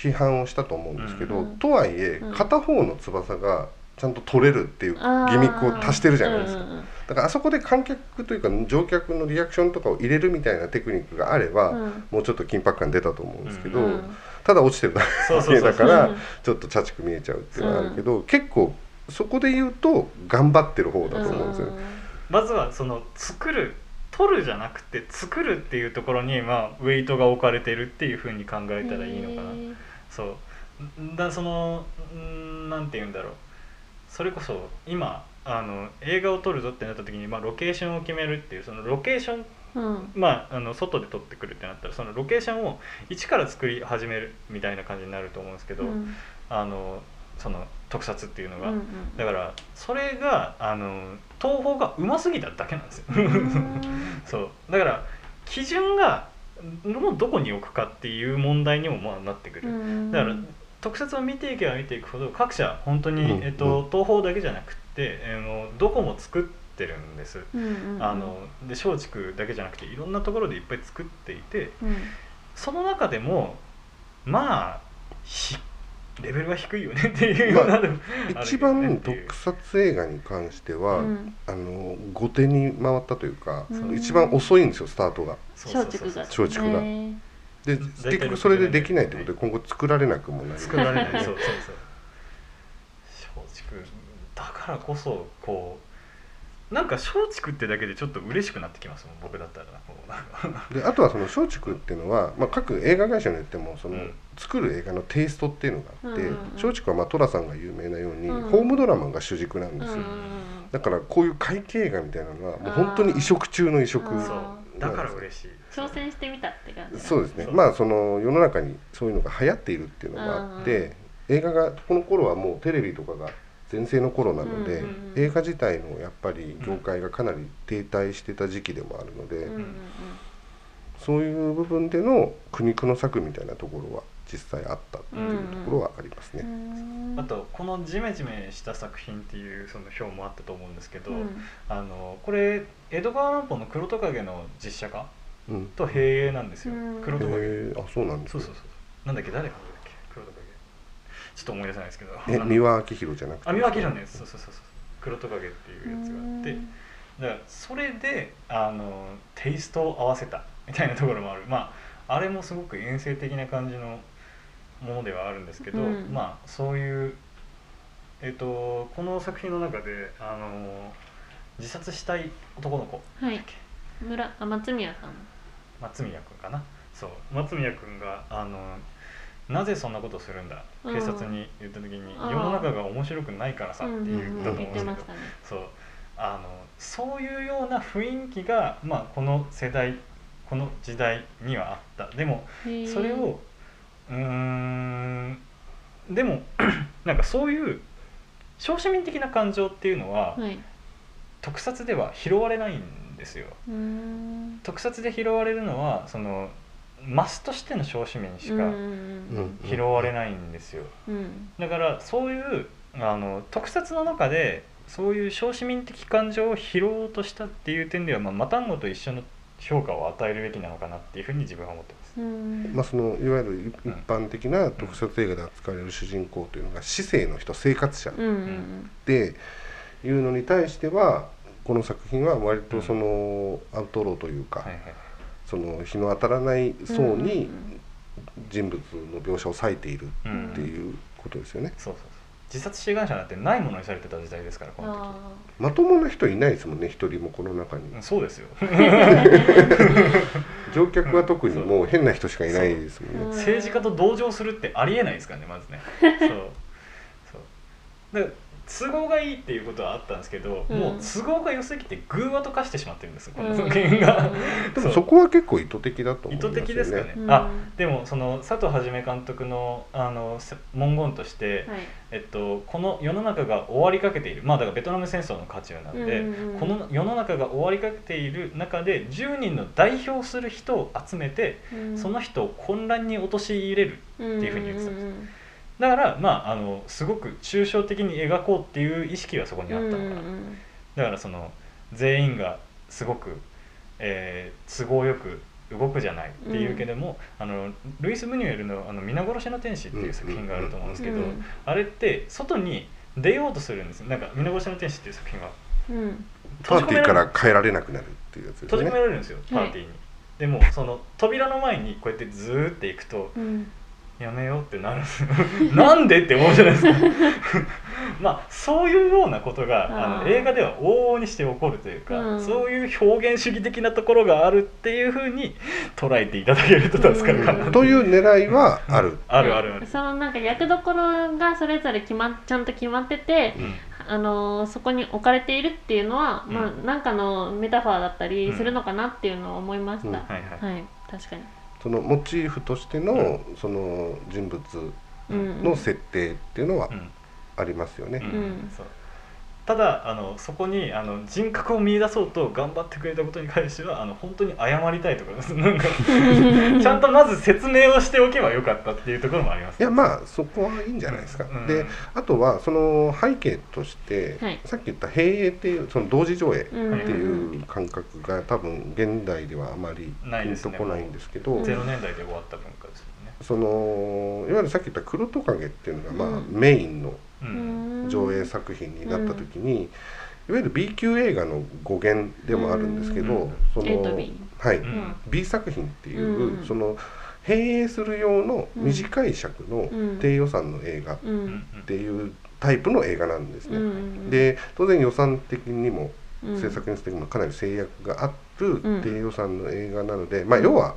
批判をしたと思うんですけど、うん。とはいえ、うん。片方の翼がちゃんと取れるっていうギミックを足してるじゃないですか。うんうんだからあそこで観客というか乗客のリアクションとかを入れるみたいなテクニックがあれば、うん。もうちょっと緊迫感出たと思うんですけど、うん。ただ落ちてるだそうそうそう。けだからうん。ちょっとチャチく見えちゃうっていうのはあるけど、結構そこで言うと頑張ってる方だと思うんですよね。まずはその作る取るじゃなくて作るっていうところにまあウェイトが置かれてるっていうふうに考えたらいいのかな。そう。だそのんなんて言うんだろう。それこそ今あの映画を撮るぞってなった時に、まあ、ロケーションを決めるっていうそのロケーションうん。まあ、あの外で撮ってくるってなったらそのロケーションを一から作り始めるみたいな感じになると思うんですけど、うん。あのその特撮っていうのが、うんだからそれがあの東宝がうますぎただけなんですよ。うん。そう。だから基準がもうどこに置くかっていう問題にもまあなってくる。うん。だから特撮を見ていけば見ていくほど各社本当に、うん。えっと、東宝だけじゃなくって、あのどこも作ってるんです。うんうんうん。あので松竹だけじゃなくていろんなところでいっぱい作っていてうん。その中でもまあひレベルは低いよね。っていうようなのもある一番特撮映画に関しては、うん。あの後手に回ったというか、うん。一番遅いんですよスタートが。そうそう松竹がそうそう。松竹が。へーで結局それでできないってことで今後作られなくもなる作られない。そうそうそう。松竹だからこそこうなんか松竹ってだけでちょっと嬉しくなってきますもん僕だったら。こう。なんかであとはその松竹っていうのは、まあ、各映画会社によってもその、うん作る映画のテイストっていうのがあって、松竹はまあ寅さんが有名なように、うん。ホームドラマが主軸なんですよ、うんだからこういう怪奇映画みたいなのはもう本当に異色中の異色。あーそう。だから嬉しい。挑戦してみたって感じ。そうですね。まあその世の中にそういうのが流行っているっていうのがあって、映画がこの頃はもうテレビとかが全盛の頃なので、映画自体のやっぱり業界がかなり停滞してた時期でもあるので、そういう部分での苦肉の策みたいなところは実際あったっていうところはありますね。うんあとこのジメジメした作品っていうその表もあったと思うんですけど、うん。あのこれ江戸川乱歩の黒トカゲの実写化うん、と併映なんですよ、うん。黒トカゲあそうなんですね。そうそうそう。なんだっけ誰がだっけ黒トカゲちょっと思い出せないですけど。え三輪明宏じゃなくて？あ三輪明宏のやつそうそうそうそう。黒トカゲっていうやつがあって。だからそれであのテイストを合わせたみたいなところもある。まああれもすごく遠征的な感じのものではあるんですけど、うん。まあそういうえっ、とこの作品の中であの自殺したい男の子。はい。村あ松宮さん。松宮君かな？そう。松宮君があのなぜそんなことするんだ？うん。警察に言った時に、世の中が面白くないからさって言ったと思うんですけど、ね。そう。あのそういうような雰囲気が、まあ、この世代この時代にはあった。でもそれをうーん。でも なんかそういう小市民的な感情っていうのは、はい。特撮では拾われないんですよ。特撮で拾われるのはそのマスとしての小市民しか拾われないんですよ、うん。だからそういうあの特撮の中でそういう小市民的感情を拾おうとしたっていう点では、まあ、マタンゴと一緒の評価を与えるべきなのかなっていうふうに自分は思ってまあ、そのいわゆる一般的な特撮映画で扱われる主人公というのが市政の人生活者うんうんっていうのに対してはこの作品は割とそのアウトローというか、その日の当たらない層うんに人物の描写を割いているうんっていうことですよね。そうそう自殺志願者なんてないものにされてた時代ですからこのあまともな人いないですもんね一人もこの中に。時そうですよ。乗客は特にもう変な人しかいないですもんね。う。ん政治家と同情するってありえないですからねまずね。そう。そう。だから都合がいいっていうことはあったんですけど、うん。もう都合が良すぎて偶話と化してしまってるんですこのうん。作品が、でもそこは結構意図的だと思意いますよね。図的ですかね、うん。あでもその佐藤はじめ監督のあのせ文言として、はい。えっと、この世の中が終わりかけている。まあだからベトナム戦争の渦中なんで、うんうんこの世の中が終わりかけている中で10人の代表する人を集めて、うん。その人を混乱に陥れるっていうふうに言ってたんですだからまああのすごく抽象的に描こうっていう意識はそこにあったのかな、だからその全員がすごく、えー都合よく動くじゃないっていうけども、あのルイス・ムニュエルの「あの皆殺しの天使」っていう作品があると思うんですけど、うんあれって外に出ようとするんですよ。なんか「皆殺しの天使」っていう作品は。うん。パーティーから帰られなくなるっていうやつですね。閉じ込め。られるんですよパーティーに、でもその扉の前にこうやってずーって行くとうんやめようってなる。んですよなんでって思うじゃないですか。まあそういうようなことがあの映画では往々にして起こるというか、うん。そういう表現主義的なところがあるっていうふうに捉えていただけると助かるかな、うん。という狙いはある。ある。あるある、そのなんか役どころがそれぞれ決まっちゃんと決まってて、うん。あのーそこに置かれているっていうのは、うん。まあなんかのメタファーだったりうんするのかなっていうのを思いました、うん。ははい。はいい。確かに、そのモチーフとしてのその人物うん。の設定っていうのはうん。ありますよね。うんうん。そうただあのそこにあの人格を見出そうと頑張ってくれたことに関してはあの本当に謝りたいところです。なんか ちゃんとまず説明をしておけばよかったっていうところもあります。いやまあそこはいいんじゃないですか。うん。であとはその背景として、はいさっき言った閉営っていうその同時上映ってうん。いう感覚が多分現代ではあまりないですね。ピンとこないんですけど、うん0年代で終わった文化ですよね、そのいわゆるさっき言った黒トカゲっていうのがまあ、うん。メインのうん上映作品になった時に、いわゆる B 級映画の語源でもあるんですけど、うん。その B はい、うん。B 作品っていう、うん。その閉営する用の短い尺のうん。低予算の映画っていうタイプの映画なんですね。うん。で当然予算的にもうん。制作日的にもかなり制約があるうん。低予算の映画なので、まあ要は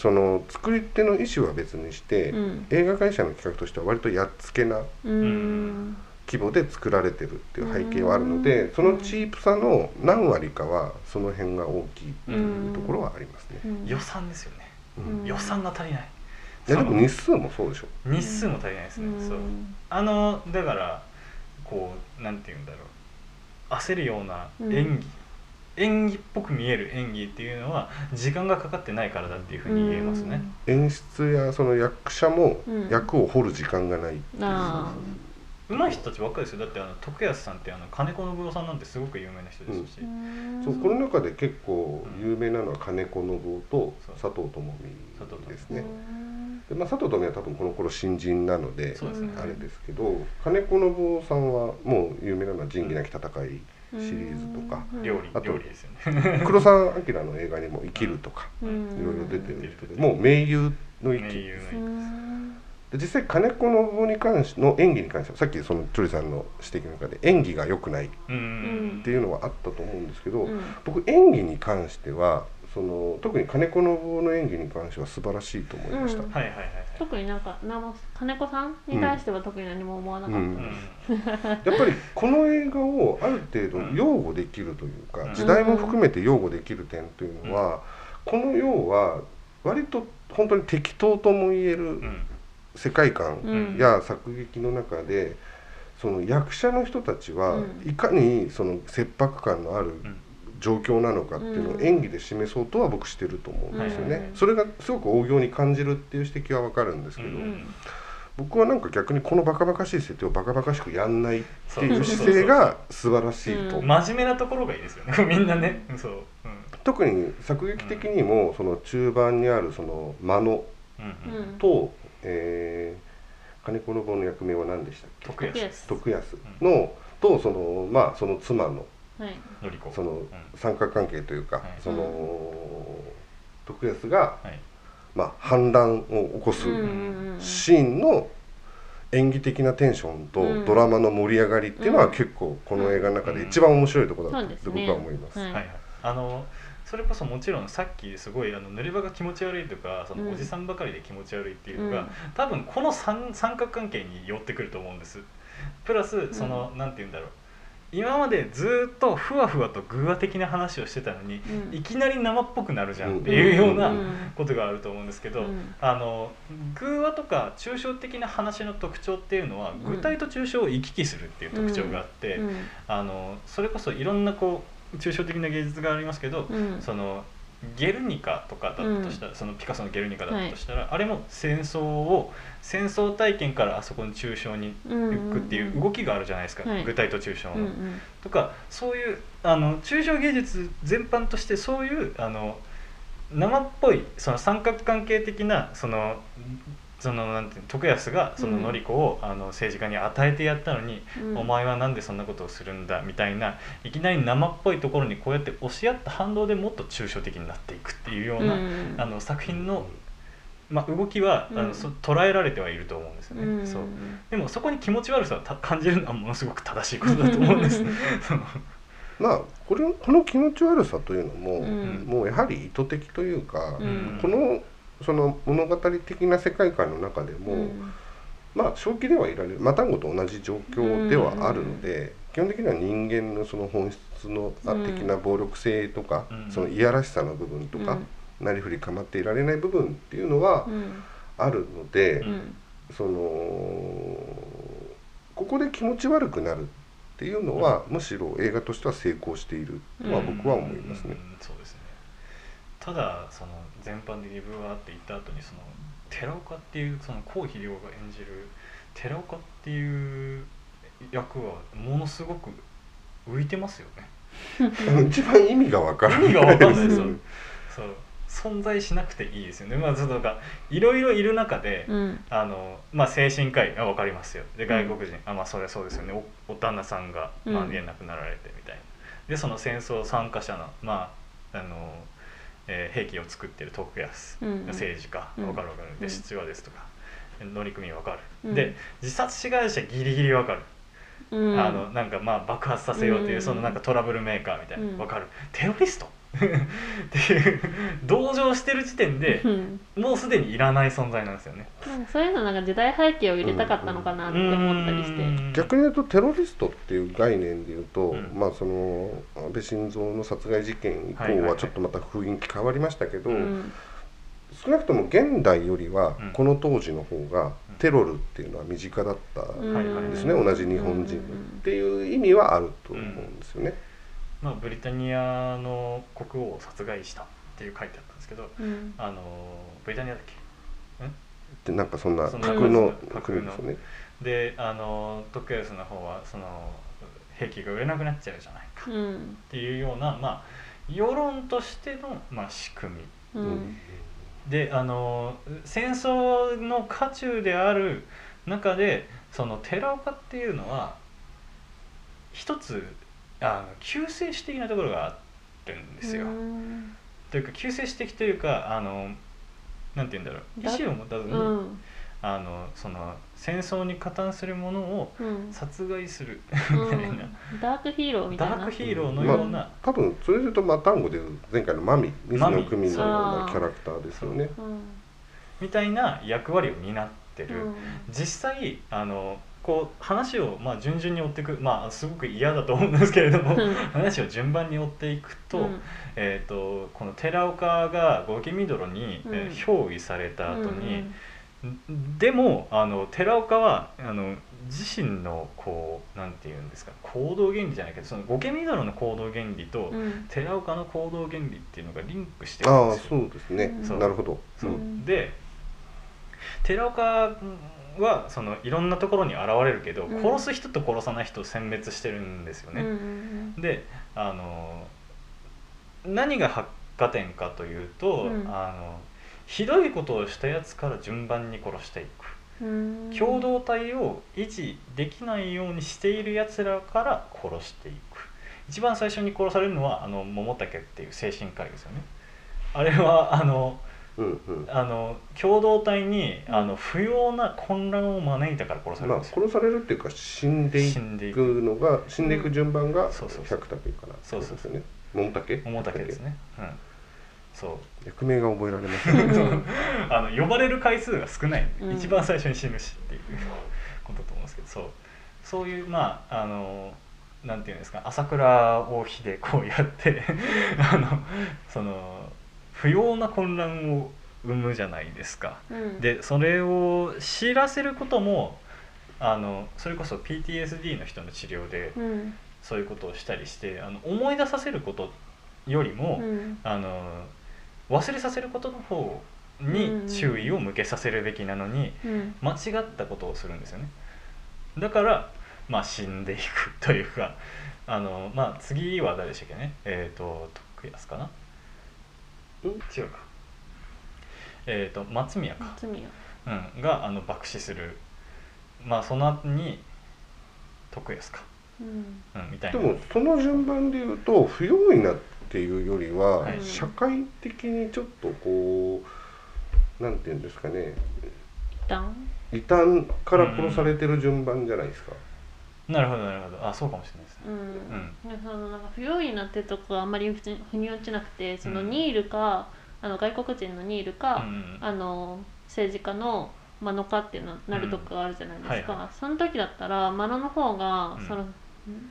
その作り手の意思は別にして、うん。映画会社の企画としては割とやっつけなうん。規模で作られてるっていう背景はあるので、うん。そのチープさの何割かはその辺が大きいっていうところはありますね。うん。予算ですよね、予算が足りない。いやでも日数もそうでしょ。日数も足りないですね、うん。そう。あのだからこうなんて言うんだろう。焦るような演技、演技っぽく見える演技っていうのは時間がかかってないからだっていうふうに言えますね、演出やその役者もうん。役を掘る時間がないっていう。あ上手い人たちばっかりですよ。だってあの徳安さんってあの金子信夫さんなんてすごく有名な人ですし、ーそうこの中で結構有名なのは金子信夫と佐藤智佐藤智美美ですね。うん。でまあ、佐藤智美は多分この頃新人なのでね。あれですけど金子信夫さんはもう有名なのは「仁義なき戦い」シリーズとか。うん。料理あと料理ですよね。黒澤明の映画にも「生きる」とかうん。いろいろ出てる人でもう盟友の域。名優うのんで実際金子信夫に関しての演技に関してはさっきそのチョリさんの指摘の中で演技が良くないっていうのはあったと思うんですけど、うん。僕演技に関してはその特に金子信夫の演技に関しては素晴らしいと思いました。うん。はいはいはいはい。特になんか何も金子さんに対しては特に何も思わなかった、うん。うん。やっぱりこの映画をある程度うん。擁護できるというか、うん。時代も含めて擁護できる点というのは、この要は割と本当に適当とも言えるうん。世界観うん。や作劇の中でその役者の人たちはうん。いかにその切迫感のあるうん状況なのかっていうのをうん。演技で示そうとは僕してると思うんですよね。うんそれがすごく大行に感じるっていう指摘はわかるんですけど、うん僕はなんか逆にこのバカバカしい設定をバカバカしくやんないっていう姿勢が素晴らしいと。うん。真面目なところがいいですよね。みんなね。そう。うん。特に作劇的にもその中盤にあるその間のうんうん。うんと、えー、金子の棒の役名は何でしたっけ？徳安。安。徳安の、とそのまあその妻のはい。のりこ。そのうん。三角関係というか、はい。その徳安が、はい。まあ、反乱を起こすうんうんうんシーンの演技的なテンションとうん。ドラマの盛り上がりっていうのはうん。結構この映画の中で一番面白いところだと僕は思います。はい。あのそれこそもちろんさっきすごいあの濡れ場が気持ち悪いとかそのうん。おじさんばかりで気持ち悪いっていうのが、うん。多分この三三角関係に寄ってくると思うんです。プラスその、なんて言うんだろう今までずっとふわふわと偶話的な話をしてたのに、うん。いきなり生っぽくなるじゃんっていうようなうん。ことがあると思うんですけど、うん。あの偶話とか抽象的な話の特徴っていうのは具体と抽象を行き来するっていう特徴があって、うん。あのそれこそいろんなこう抽象的な芸術がありますけど、うん。そのゲルニカとかだったとしたら、そのピカソのゲルニカだったとしたら、あれも戦争を戦争体験からあそこに抽象に行くっていう動きがあるじゃないですか、はい。具体と抽象の。うんうん。とかそういうあの抽象芸術全般としてそういうあの生っぽいその三角関係的なそのそのなんていうの徳安がそのうん。典子を、あの政治家に与えてやったのに、うん。お前はなんでそんなことをするんだみたいないきなり生っぽいところにこうやって押し合った反動でもっと抽象的になっていくっていうような、うん。あの作品の、まあ、動きは、あうん。のそ捉えられてはいると思うんですよね。うん。そう。でもそこに気持ち悪さをた感じるのはものすごく正しいことだと思うんです。まあこれこの気持ち悪さというのも、うん。もうやはり意図的というか、うん。このその物語的な世界観の中でも、うん。まあ正気ではいられるマタンゴと同じ状況ではあるので、基本的には人間のその本質のあうん。的な暴力性とか、うん。そのいやらしさの部分とか、うんなりふり構っていられない部分っていうのはうん。あるので、うん。そのここで気持ち悪くなるっていうのは、むしろ映画としては成功しているとは僕は思いますね。うんそうですね。ただその全般でリブワーって言った後にその寺岡っていうその郷秀亮が演じる寺岡っていう役はものすごく浮いてますよね。一番意味がわからない意味がわかんないですよ。うんそう存在しなくていいですよね。まあちょっとなんかいろいろいる中で、うん。あのまあ精神科医あ分かりますよ。で外国人、あまあそれはそうですよね。おお旦那さんが、まあ、うん家亡くなられてみたいな。でその戦争参加者のまああの、えー兵器を作ってる徳安、うん。政治家うん。分かる分かる、うん。で出馬ですとか乗組員分かる、うん。で自殺志願者ギリギリ分かる、うん。あのなんかまあ爆発させようという、うん。そのなんかトラブルメーカーみたいな、うん。分かる。テロリストっていう同情してる時点でうん。もうすでにいらない存在なんですよね。なんかそういうのなんか時代背景を入れたかったのかなって思ったりして、うん。逆に言うとテロリストっていう概念で言うと、うん。まあその安倍晋三の殺害事件以はいはいは降はい。ちょっとまた雰囲気変わりましたけど、うん。少なくとも現代よりはうん。この当時の方がテロルっていうのは身近だったうんはいはいですね、同じ日本人っていう意味はあると思うんですよね。まあ、ブリタニアの国王を殺害したっていう書いてあったんですけどうん。あのブリタニアだっけ？でなんかそんな架空の架空の。国ですよね。であの徳安の方はその兵器が売れなくなっちゃうじゃないか。っうん。ていうような、まあ、世論としての、まあ、仕組み。うん。であの戦争の渦中である中でその寺岡っていうのは一つあの救世主的なところがあるんですよ。うん。というか救世主的というかあのなんて言うんだろう。意だ思を持たずに、うん。あのその戦争に加担するものをうん。殺害するうみたいな、んダークヒーローみたいな。ダークヒーローのような、多分それで言うとマタンゴでいう前回のマミ水マミ。野久美のようなキャラクターですよね。うん。みたいな役割を担ってる、うん。実際あのこう話をまあ順々に追っていくまあすごく嫌だと思うんですけれどもうん話を順番に追っていくと,、うんえー、とこの寺岡がゴキミドロに、憑依された後に、うんでもあの寺岡はあの自身のこうなんていうんですか行動原理じゃないけどそのゴケミドロの行動原理と、うん寺岡の行動原理っていうのがリンクしてるんああですよ。そうですね。なるほど。そううんで寺岡はそのいろんなところに現れるけど、うん。殺す人と殺さない人を選別してるんですよね。であの何が発火点かというと、うん。あのひどいことをしたやつから順番に殺していく。共同体を維持できないようにしているやつらから殺していく。一番最初に殺されるのはあの桃竹っていう精神科医ですよね。あれはあのうんうん。あの共同体にうんあの不要な混乱を招いたから殺されまあるんですよ、殺されるっていうか死んでい死んでいく。くのが死んでいく順番がそうそうそう。百武かなそうそうですよね。桃竹？桃竹ですね。うん。そう。役名が覚えられますね あの呼ばれる回数が少ない、うん。一番最初に死ぬしっていうことだと思うんですけど。そう。そういうまああのなんていうんですか。朝倉王妃でこうやって あのその不要な混乱を生むじゃないですか。うん。でそれを知らせることもあのそれこそ PTSD の人の治療でうん。そういうことをしたりしてあの思い出させることよりも、うん。あの忘れさせることの方に注意を向けさせるべきなのに、うん。間違ったことをするんですよね。だからまあ死んでいくというかあのまあ次は誰でしたっけね？えっ、と徳安かな？うん？違うか。えっ、と松宮か、罪ようん、があの爆死する。まあその後に徳安か、うん。うん、みたいな。でもその順番で言うと不用意なっていうよりは、はい。社会的にちょっとこうなんていうんですかね。一旦異端から殺されてる順番じゃないですか、なるほどなるほど。あそうかもしれないですね。うん、でそのなんか不用意なってとこがあんまりふ腑に落ちなくてそのうん。ニールか、あの外国人のニールか、うんあの政治家のマノかっていうのなるとこがあるじゃないですか、うんはい。はその時だったらマノの方が、うん。その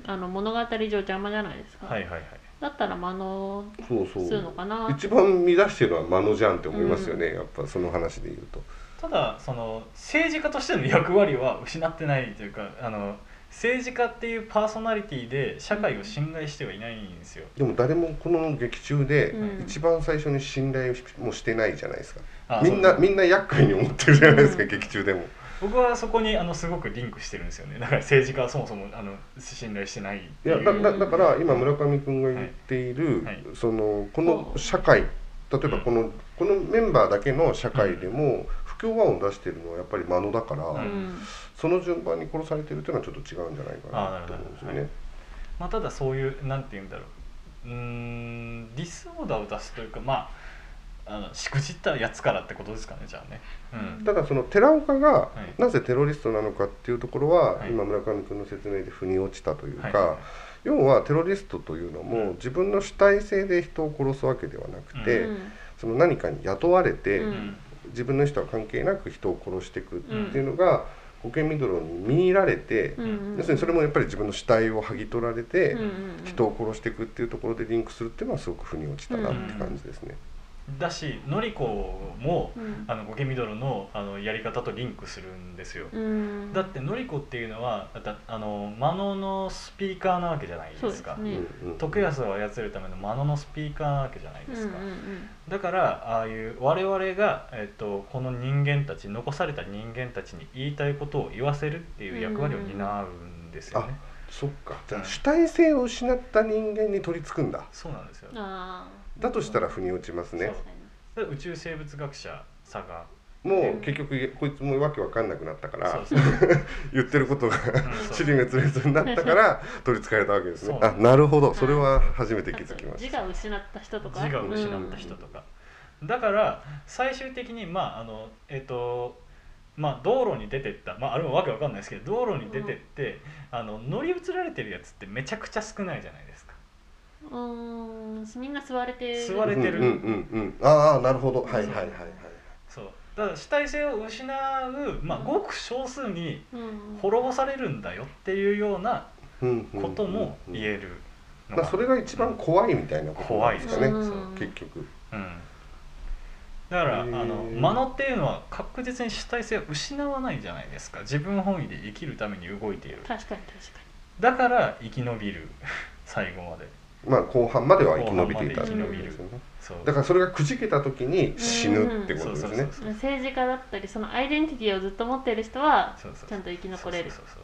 あの物語上邪魔じゃないですか、はいはいはい。だったらマノそうそう。するのかな。一番乱してるのは間のじゃんって思いますよね、やっぱその話で言うと。ただその政治家としての役割は失ってないというかあの政治家っていうパーソナリティで社会を侵害してはいないんですよ。でも誰もこの劇中でうん。一番最初に信頼もしてないじゃないですか、あみんなみんな厄介に思ってるじゃないですか、うん。劇中でも。僕はそこにあのすごくリンクしてるんですよね。だから政治家はそもそもあの信頼してないいやだだだから今村上君が言っている、はい。はい。そのこの社会例えばこの,、このメンバーだけの社会でも不協和音を出してるのはやっぱり間野だから、ううんんその順番に殺されてるっていうのはちょっと違うんじゃないかなと思うんですよね。まあ、ただそういうなんて言うんだろう。うーんディスオーダーを出すというかまああのしくじったやつからってことですかねじゃあね。うん。ただその寺岡がい。なぜテロリストなのかっていうところは、はい。今村上君の説明で腑に落ちたというか、はい。はいはい要はテロリストというのも、うん自分の主体性で人を殺すわけではなくて、うん。その何かに雇われて、うん。自分の人は関係なく人を殺していくっていうのがコケミドロに見入られて、うん要するにそれもやっぱり自分の主体を剥ぎ取られて、うんうん人を殺していくっていうところでリンクするっていうのはすごく腑に落ちたなって感じですね。だしのりこもうんあのゴケミドルのあのやり方とリンクするんですよ。うんだってのりこっていうのはだあのマノのスピーカーなわけじゃないでか。ですすねうんうん徳安を操るためのマノのスピーカーなわけじゃないですか。うんうんだからああいう我々が、えっと、この人間たち残された人間たちに言いたいことを言わせるっていう役割を担うんですよね。そっかじゃあうん主体性を失った人間に取り付くんだそうなんですよ。うんあーだとしたら腑に落ちますね。宇宙生物学者佐賀もう結局こいつもわけわかんなくなったから 言ってることが尻滅裂になったから取り憑かれたわけですね。あなるほど。にそれは初めてに気づきまし自た我を失った人とか？自我を失った人とか、だから最終的にまああのえっ、とまあ道路に出てった。まああれもわけわかんないですけど道路に出てって、あの乗り移られてるやつってめちゃくちゃ少ないじゃないですかうーんみんな吸われてる。吸われてる。うんうんうんうん。ああなるほど。はいはいはいはい。そう。だから主体性を失う、まあ、ごく少数にうん滅ぼされるんだよっていうようなことも言えるのまあそれが一番怖いみたいなことなんですかね。怖いですうん結局。うん。だからあの間野っていうのは確実に主体性を失わないじゃないですか。自分本位で生きるために動いている。確かに確かだから生き延びる。最後までまあ後半までは生き延びていたってですよね。そう。だからそれがくじけた時に死ぬってことですね。政治家だったりそのアイデンティティをずっと持っている人はそうそうちゃんと生き残れる。そうそうそう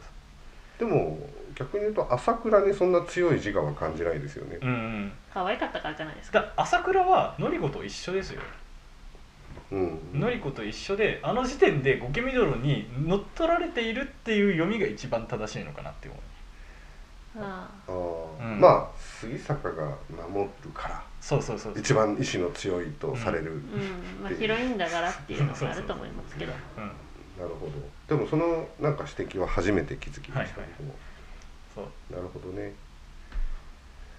でも逆に言うと朝倉にそんな強い自我は感じないですよね。そううんうん。可愛かったからじゃないですか。だ朝倉はのり子と一緒ですよ。うん。のり子と一緒であの時点でゴケミドロに乗っ取られているっていう読みが一番正しいのかなって思う。あ。あー。うん。まあ杉坂が守るからそうそうそうそう。一番意志の強いとされる、あうん。まあヒロインだからっていうのがあると思いますけど。うん。なるほど。でもそのなんか指摘は初めて気づきましたけど、そう。なるほどね。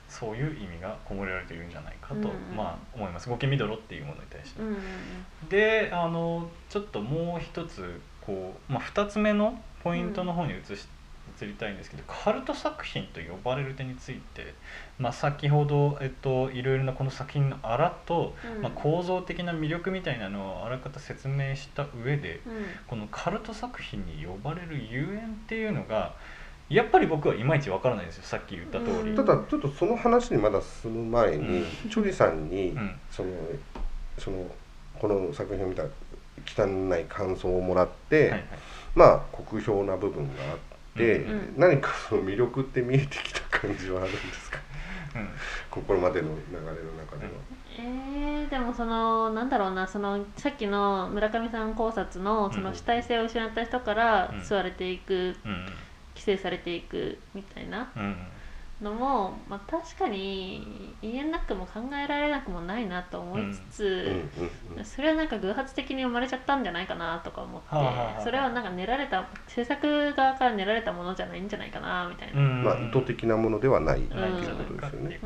そういう意味が込められているんじゃないかと、うんうん。まあ思います。ゴケミドロっていうものに対して、うんうんであのちょっともう一つこう、まあ、2つ目のポイントの方に移し、移りたいんですけどカルト作品と呼ばれる点について、まあ、先ほど、えっと、いろいろなこの作品のあらと、うん。まあ、構造的な魅力みたいなのをあらかた説明した上でうん。このカルト作品に呼ばれるゆえんっていうのがやっぱり僕はいまいちわからないんですよさっき言った通り。うん。ただちょっとその話にまだ進む前に、うん。チョリさんに、うん。そのそのこの作品を見た汚い感想をもらって、はいはい。まあ酷評な部分があって、何かその魅力って見えてきた感じはあるんですか？うんここまでの流れの中では。えー、でもそのなんだろうなそのさっきの村上さん考察のその主体性を失った人からうん。吸われていく、うん。規制されていくみたいなのも、まあ、確かに言えなくも考えられなくもないなと思いつつ、うんうんうんそれはなんか偶発的に生まれちゃったんじゃないかなとか思って、はあはあはあ。それはなんか練られた制作側から練られたものじゃないんじゃないかなみたいな、うん。まあ意図的なものではないってないいうことですよね。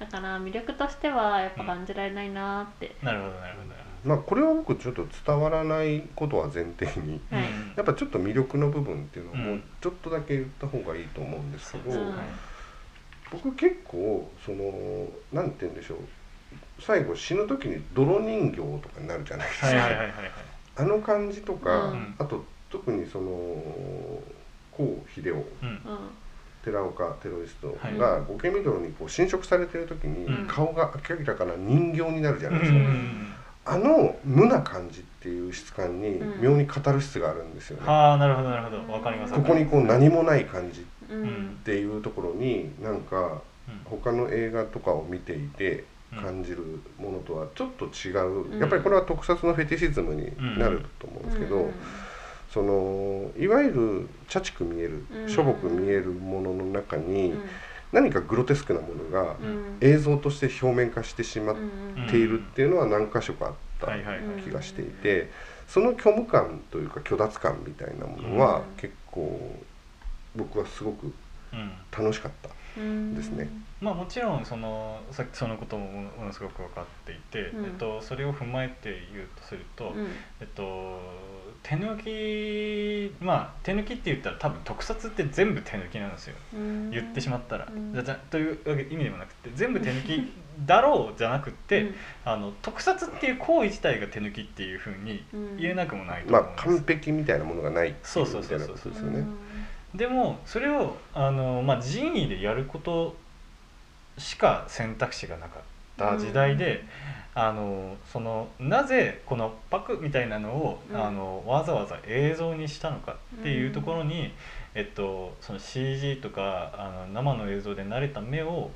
だから魅力としてはやっぱ感じられないなって、うんなるほどなるほど。まあこれは僕ちょっと伝わらないことは前提にやっぱちょっと魅力の部分っていうのをもううん。ちょっとだけ言った方がいいと思うんですけど、そうですね。僕結構そのなんて言うんでしょう最後死ぬ時に泥人形とかになるじゃないですか、はいはいはいはいはい。あの感じとか、うん。あと特にその郷秀夫うん。うん。寺岡テロリストはい。が御家人にこう侵食されてる時にうん。顔が明らかな人形になるじゃうないですか、んあの無な感じっていう質感にうん。妙にカタルシスがあるんですよね、はあなるほどなるほど。わかります。ここにこう何もない感じっうん。うんていうところになんかうん。他の映画とかを見ていてうん。感じるものとはちょっと違う、うん。やっぱりこれは特撮のフェティシズムになると思うんですけど、うん。そのいわゆる茶畜見えるうん。しょぼく見えるものの中にうん何かグロテスクなものがうん映像として表面化してしまっうんているっていうのは何箇所かあった。気がしていてその虚無感というか虚脱感みたいなものはうん結構僕はすごくうん。楽しかった。うんですねまあもちろんそのさっきそのこともものすごく分かっていて、うんえっとそれを踏まえて言うとすると、うんえっと手抜きまあ手抜きって言ったら多分特撮って全部手抜きなんですよ。うん。言ってしまったら、という意味でもなくて全部手抜きだろうじゃなくって、うん。あの特撮っていう行為自体が手抜きっていうふうにうん。言えなくもないとまあ思うんです、完璧みたいなものがないっていそうそうそうですよね。でもそれをあの、まあ、人為でやることしか選択肢がなかった時代で、あのそのなぜこのパクみたいなのを、うん。あのわざわざ映像にしたのかっていうところに、えっと、その CG とかあの生の映像で慣れた目を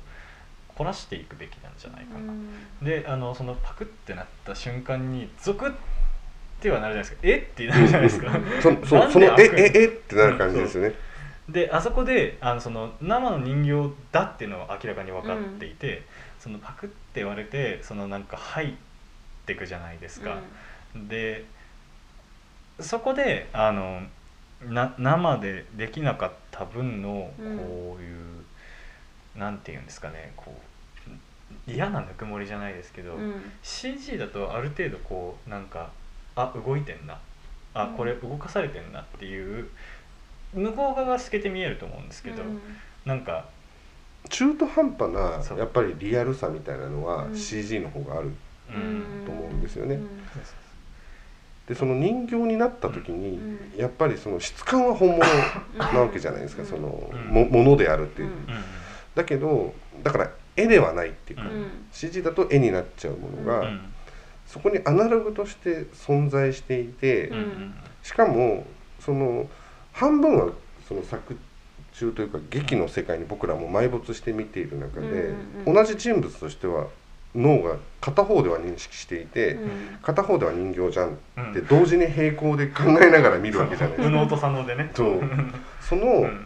凝らしていくべきなんじゃないかな。であのそのパクってなった瞬間にゾクッってはなるじゃないですか。えってなるじゃないですか。そそそのえで開くええってなる感じですよね。であそこであのその生の人形だっていうのは明らかに分かっていて、そのパクって言われてそのなんか入ってくじゃないですか、でそこであのな生でできなかった分のこううんいう、なんていうんですかねこう嫌なぬくもりじゃないですけど、うん。CG だとある程度こうなんかあ動いてんな。あこれ動かされてんなっていう向こう側が透けて見えると思うんですけど、うん。なんか中途半端なやっぱりリアルさみたいなのはうん。CG の方がある。うん、と思うんですよね。うん。でその人形になった時にうん。やっぱりその質感は本物なわけじゃないですか。うん。そのうん。もものであるっていう。だけどだから絵ではないっていうか、ううん CG だと絵になっちゃうものが、うん。そこにアナログとして存在していて、しかもその半分はその作中というか劇の世界に僕らも埋没して見ている中で、うんうんうん。同じ人物としては脳が片方では認識していて、うん。片方では人形じゃんうん。って同時に並行で考えながら見るわけじゃない。ですか。と左脳でね。そう。そのうん。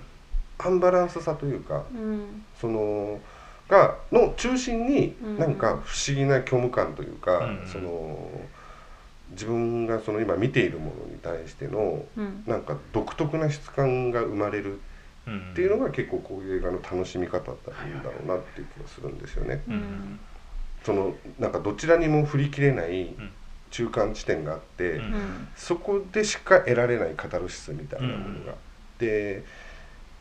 アンバランスさというかうん。そのがの中心にうんなんか不思議な虚無感というか、うん。その自分がその今見ているものに対してのうん。なんか独特な質感が生まれるうんっていうのが結構こういう映画の楽しみ方だったんだろうなっていう気がするんですよね。そのなんかどちらにも振り切れないん中間地点があって、そこでしか得られないカタルシスみたいなものが。で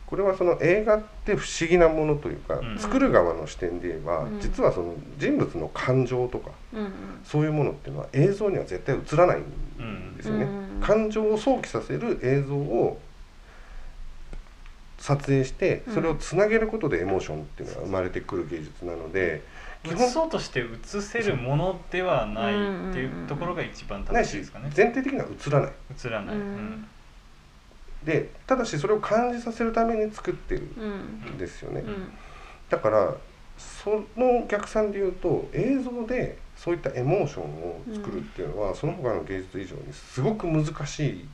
これはその映画って不思議なものというか、うん。作る側の視点で言えば、うん。実はその人物の感情とかうんそういうものっていうのは映像には絶対映らないんですよね。うん。感情を想起させる映像を撮影してそれをつなげることでエモーションっていうのが生まれてくる芸術なので基映本そうとして映せるものではないっていうところが一番ないし正しいですかね。全体的には映らない。映らない、ううん。んでただしそれを感じさせるために作ってるうん。んですよね。うん。だからその逆算で言うと映像でそういったエモーションを作るっていうのは、その他の芸術以上にすごく難し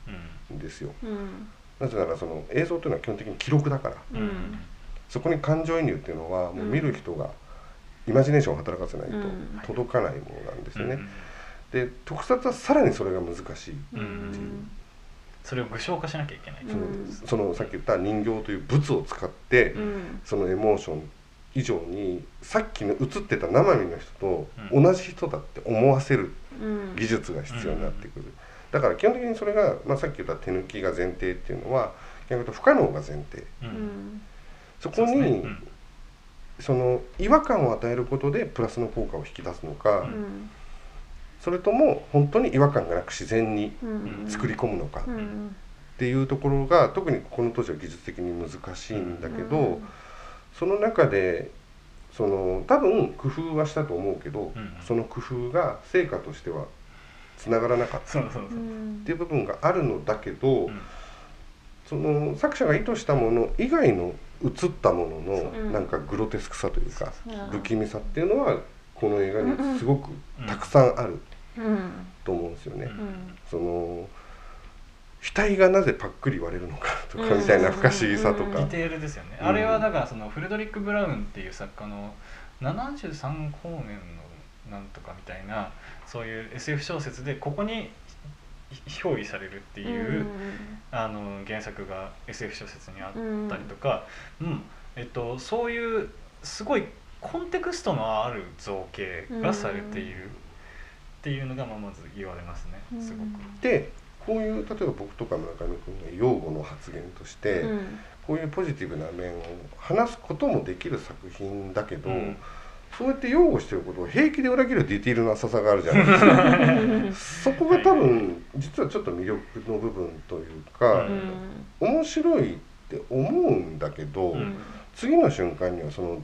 いんですよ。うんなぜならその映像というのは基本的に記録だから。うん。うんそこに感情移入っていうのはもう見る人がイマジネーションを働かせないとうん。届かないものなんですよね、うん。で特撮はさらにそれが難しい、それを具象化しなきゃいけない、うん。そのさっき言った人形という物を使って、うん。そのエモーション以上にさっきの映ってた生身の人とうん。同じ人だって思わせるうん。技術が必要になってくる、だから基本的にそれが、まあ、さっき言った手抜きが前提っていうのは逆に言うと不可能が前提。ううん。んそこそうですね。にその違和感を与えることでプラスの効果を引き出すのか、うん。それとも本当に違和感がなく自然にうん。作り込むのかっうん。ていうところが特にこの当時は技術的に難しいんだけど、うん。その中でその多分工夫はしたと思うけど、うん。その工夫が成果としてはつながらなかった。っそうそうそう、うんていう部分があるのだけど、うん。その作者が意図したもの以外の映ったもののう。ん。なんかグロテスクさというか、う。ん不気味さっていうのはこの映画にすごくたくさんあるうんと思うんですよね。うん。その額がなぜパックリ割れるのかとかうんみたいな不可思議さとか。ディ、テールですよね、うん。あれはだからそのフレドリック・ブラウンっていう作家の73光年のなんとかみたいなそういう SF 小説でここに憑依されるっていう、あの原作が SF 小説にあったりとか、うんえっと、そういうすごいコンテクストのある造形がされているっていうのがまあまず言われますねすごく。でこういう例えば僕とか村上君が擁護の発言として、うん。こういうポジティブな面を話すこともできる作品だけど、うんそうやって擁護してることを平気で裏切るディティールの浅さがあるじゃないですか。そこが多分実はちょっと魅力の部分というか、うん。面白いって思うんだけど、うん。次の瞬間にはその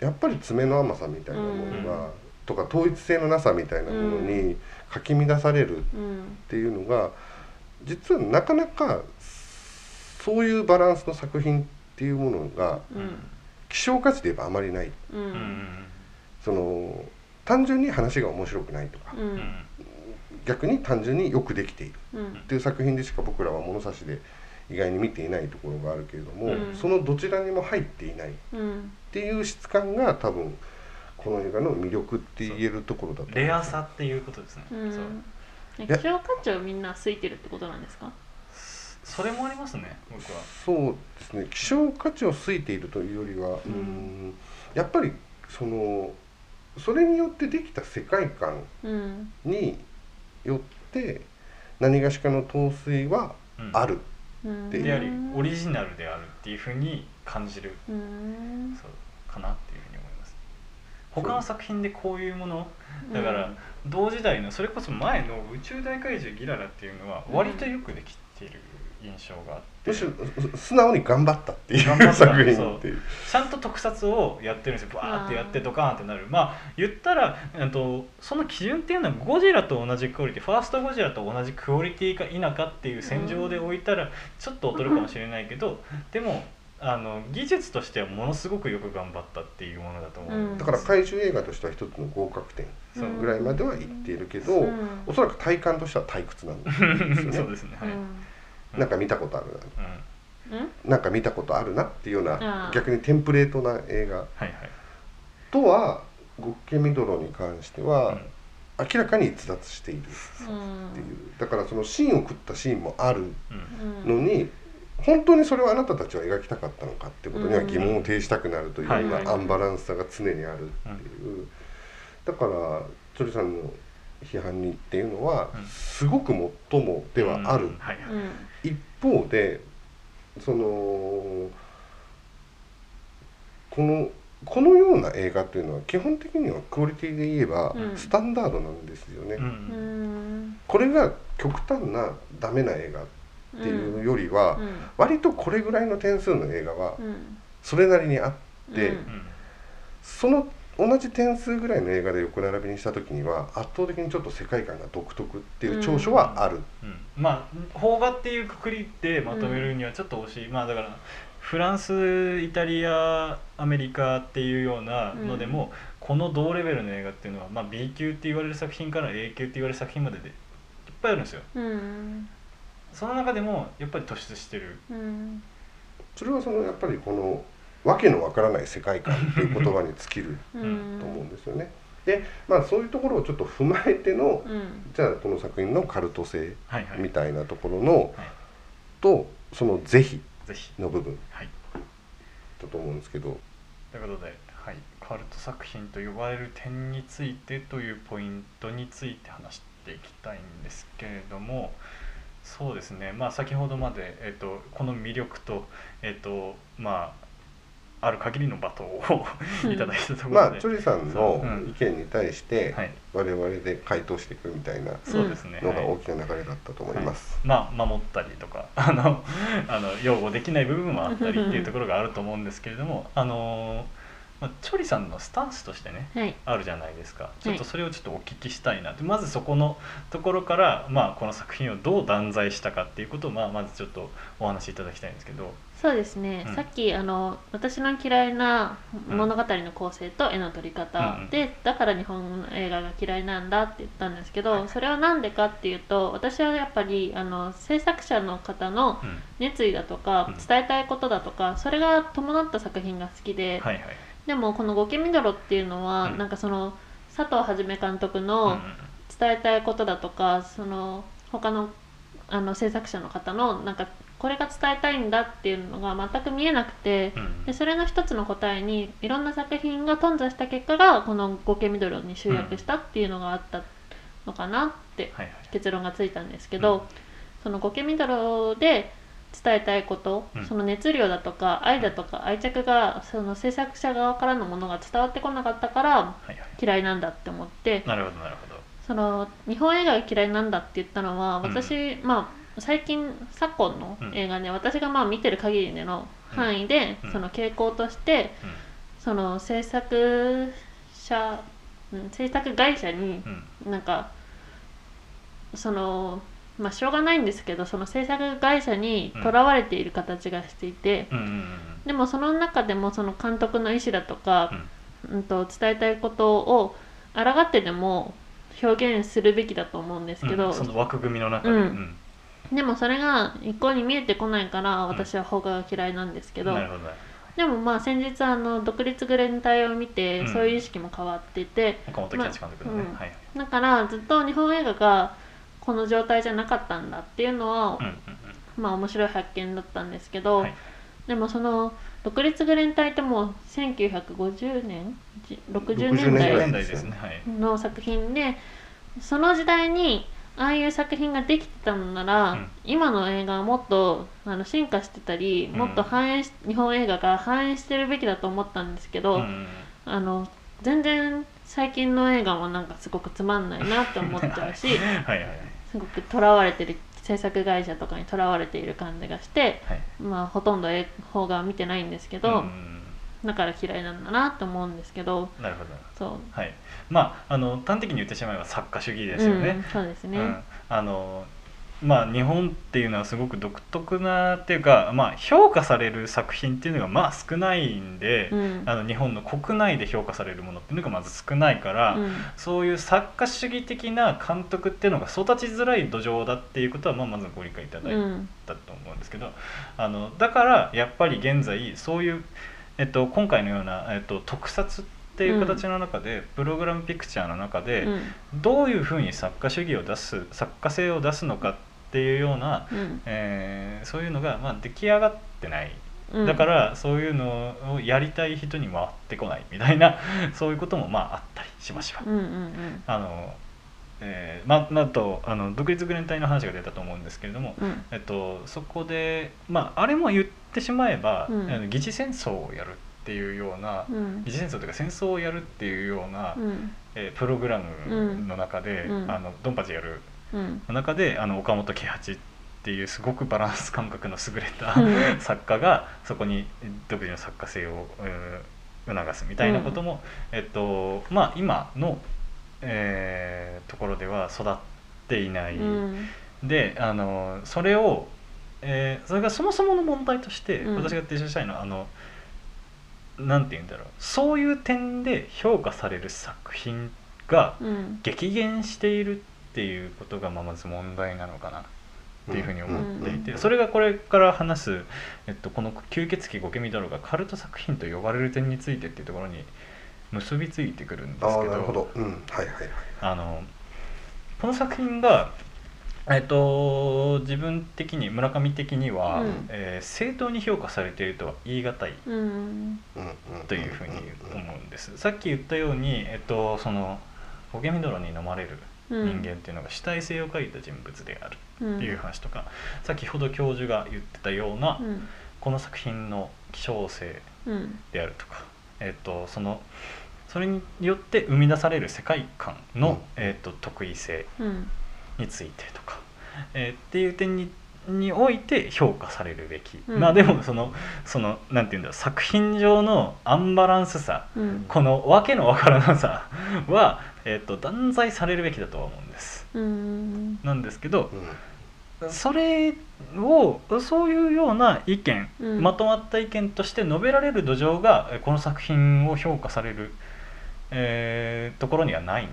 やっぱり爪の甘さみたいなものが、うん。とか統一性のなさみたいなものにかき乱されるっうんていうのが実はなかなかそういうバランスの作品っていうものがうん。希少価値で言えばあまりない。その単純に話が面白くないとか、ううん。ん逆に単純によくできている。うん。っていう作品でしか僕らは物差しで意外に見ていないところがあるけれども、うん。そのどちらにも入っていないっうん。ていう質感が多分この映画の魅力って言えるところだとレアさっていうことですね、うん。そう。希少価値をみんなついてるってことなんですか？それもありますね僕は。そうですね。希少価値をついているというよりは、うーんやっぱりそのそれによってできた世界観うんによって何がしかの統帥はうん。ある、うん。ででありオリジナルであるっていうふうに感じるうん。そうかなっていうふうに思います。他の作品でこういうもの？だからうん同時代のそれこそ前の宇宙大怪獣ギララっていうのは割とよくできてる印象があってむしろす素直に頑張ったっていう作品っていう。ちゃんと特撮をやってるんですよバーってやってドカーンってなるまあ言ったら、えっと、その基準っていうのはゴジラと同じクオリティファーストゴジラと同じクオリティか否かっていう戦場で置いたらちょっと劣るかもしれないけどでもあの技術としてはものすごくよく頑張ったっていうものだと思うんですだから怪獣映画としては一つの合格点そう。ぐらいまではいっているけど、うん。おそらく体感としては退屈なんですよね。そうですねはい、うんなんか見たことあるうんうん。ななんか見たことあるなっていうような逆にテンプレートな映画。はいはい。とは「ゴッケミドロ」に関しては、うん。明らかに逸脱しているっていう。だからその芯を食ったシーンもあるのに本当にそれをあなたたちは描きたかったのかってことには疑問を呈したくなるというようなアンバランスさが常にあるっていう。だからチョリさんの批判にっていうのはうん。すごくもっともではある方でそのこのこのような映画っていうのは基本的にはクオリティで言えばうん。スタンダードなんですよね。うん。うん。これが極端なダメな映画っていうよりはうん。割とこれぐらいの点数の映画はうん。それなりにあってその同じ点数ぐらいの映画で横並びにした時には圧倒的にちょっと世界観が独特っていう長所はある。うん。まあ邦画っていうくくりでまとめるにはちょっと惜しい、まあだからフランスイタリアアメリカっていうようなのでも、この同レベルの映画っていうのは、まあ、B 級って言われる作品から A 級って言われる作品まででいっぱいあるんですよ。うん。その中でもやっぱり突出してる。うん。それはそのやっぱりこのわけのわからない世界観っていう言葉に尽きるうんと思うんですよね。でまあそういうところをちょっと踏まえてのうん。じゃあこの作品のカルト性はいはい。みたいなところの、はい。とその是非ぜひの部分。はい。だと思うんですけど。ということで、はい、カルト作品と呼ばれる点についてというポイントについて話していきたいんですけれどもそうですね。まあ先ほどまで、えっとこの魅力とえっとまあある限りの罵倒をいただいたところで、まあチョリさんの意見に対してはい。我々で回答していくみたいなそうですね、のがはい。大きな流れだったと思います。まあ守ったりとか あのあの擁護できない部分もあったりっていうところがあると思うんですけれどもあの、まあ、チョリさんのスタンスとしてねはい。あるじゃないですか。ちょっとそれをちょっとお聞きしたいなまずそこのところから、まあ、この作品をどう断罪したかっていうことを、まあ、まずちょっとお話しいただきたいんですけどそうですね、うん。さっきあの私の嫌いな物語の構成と絵の撮り方、うん。でだから日本の映画が嫌いなんだって言ったんですけど、はい。それは何でかっていうと私はやっぱりあの制作者の方のうん。熱意だとか、うん。伝えたいことだとかそれが伴った作品が好きで、はいはい。でもこの「ゴケミドロ」っていうのは、うん。なんかその佐藤はじめ監督うんの伝えたいことだとか、その他のあの制作者の方のなんかこれが伝えたいんだっていうのが全く見えなくて、うん。でそれの一つの答えにいろんな作品が頓挫した結果がこの「ゴケミドロ」に集約したっていうのがあったのかなって結論がついたんですけど、うんその「ゴケミドロ」で伝えたいこと、うん。その熱量だとか愛だとか愛着がその制作者側からのものが伝わってこなかったから嫌いなんだって思ってなるほどなるほど。その日本映画が嫌いなんだって言ったのはうん。私、まあ最近昨今の映画で、私がまあ見てる限りでの範囲で、うん。その傾向としてうん。その制作者うん制作会社にうん。なんかそのまあしょうがないんですけどその制作会社にとらわれている形がしていて、でもその中でもその監督の意思だとか、うん、と伝えたいことを抗ってでも表現するべきだと思うんですけど、うん。その枠組みの中で、でもそれが一向に見えてこないから私は邦画が嫌いなんですけど、なるほど。でもまあ先日あの独立グレン隊を見て、うん。そういう意識も変わっていてほど岡本喜八監督のね、まあうんはい。だからずっと日本映画がこの状態じゃなかったんだっていうのは、うんうんまあ面白い発見だったんですけど、はい。でもその独立グレン隊ってもう1950年？じ60 60うん、年代年代ですね。はい。の作品でその時代にああいう作品ができてたのなら、うん。今の映画はもっとあの進化してたりうん。もっと反映し、日本映画が反映してるべきだと思ったんですけど、うん。あの全然最近の映画もなんかすごくつまんないなって思っちゃうし はいすごくとらわれてき制作会社とかにとらわれている感じがして、はい。まあ、ほとんど映画は見てないんですけど、うん。だから嫌いなんだなと思うんですけどなるほど。そう。はいまああの端的に言ってしまえば作家主義ですよね、うん、そうですね、うん、あのまあ日本っていうのはすごく独特なっていうか、まあ、評価される作品っていうのがまあ少ないんで、うん。あの日本の国内で評価されるものっていうのがまず少ないから、うん。そういう作家主義的な監督っていうのが育ちづらい土壌だっていうことは、まあ、まずご理解いただいうんたと思うんですけど、あのだからやっぱり現在そういう、えっと、今回のような、えっと、特撮っていう形の中で、プログラムピクチャーの中で、うん。どういうふうに作家主義を出す作家性を出すのかっていうような、うん。えーそういうのが、まあ、出来上がってない、うん。だからそういうのをやりたい人に回ってこないみたいな そういうこともまああったりしました。う。んうんあのえーままああとあの独立グレン隊の話が出たと思うんですけれども、うん。えっと、そこで、まあ、あれも言ってしまえば、うん。あの疑似戦争をやるっていうような、うん。疑似戦争というか戦争をやるっていうような、うん。えープログラムの中で、うん。あのドンパチやる。うん。の中であの岡本喜八っていうすごくバランス感覚の優れた、うん。作家がそこに独自の作家性を、えー促すみたいなことも、えっとまあ今の、えーところでは育っていない、うん。であのそれを、えーそれがそもそもの問題として、うん。私が提唱したいのはあのなんて言うんだろう。そういう点で評価される作品がうん。激減しているっていうことがまあまず問題なのかな。っていうふうに思っていて、うん。それがこれから話す、えっと、この「吸血鬼ゴケミドロ」がカルト作品と呼ばれる点についてっていうところに結びついてくるんですあけどあなるほど、うん、はいはいはい。あのこの作品が、えっと、自分的に村上的には、うん。えー正当に評価されているとは言い難いうん。うんうんというふうに思うんです。さっき言ったように、えっと、そのゴケミドロに飲まれるうん。人間っていうのが主体性を書いた人物であるうん。っていう話とか、先ほど教授が言ってたような、うん。この作品の希少性うん。であるとか、えっと、そのそれによって生み出される世界観の、うん。えっと、得意性うんについてとか、えーっていう点ににおいて評価されるべき、うん。まあでもそのそのなんていうんだろう作品上のアンバランスさうん。このわけのわからなさ は、えー、と断罪されるべきだとは思うんです。うん。なんですけどうん。それをそういうような意見、うん。まとまった意見として述べられる土壌がえこの作品を評価される、えーところにはないん。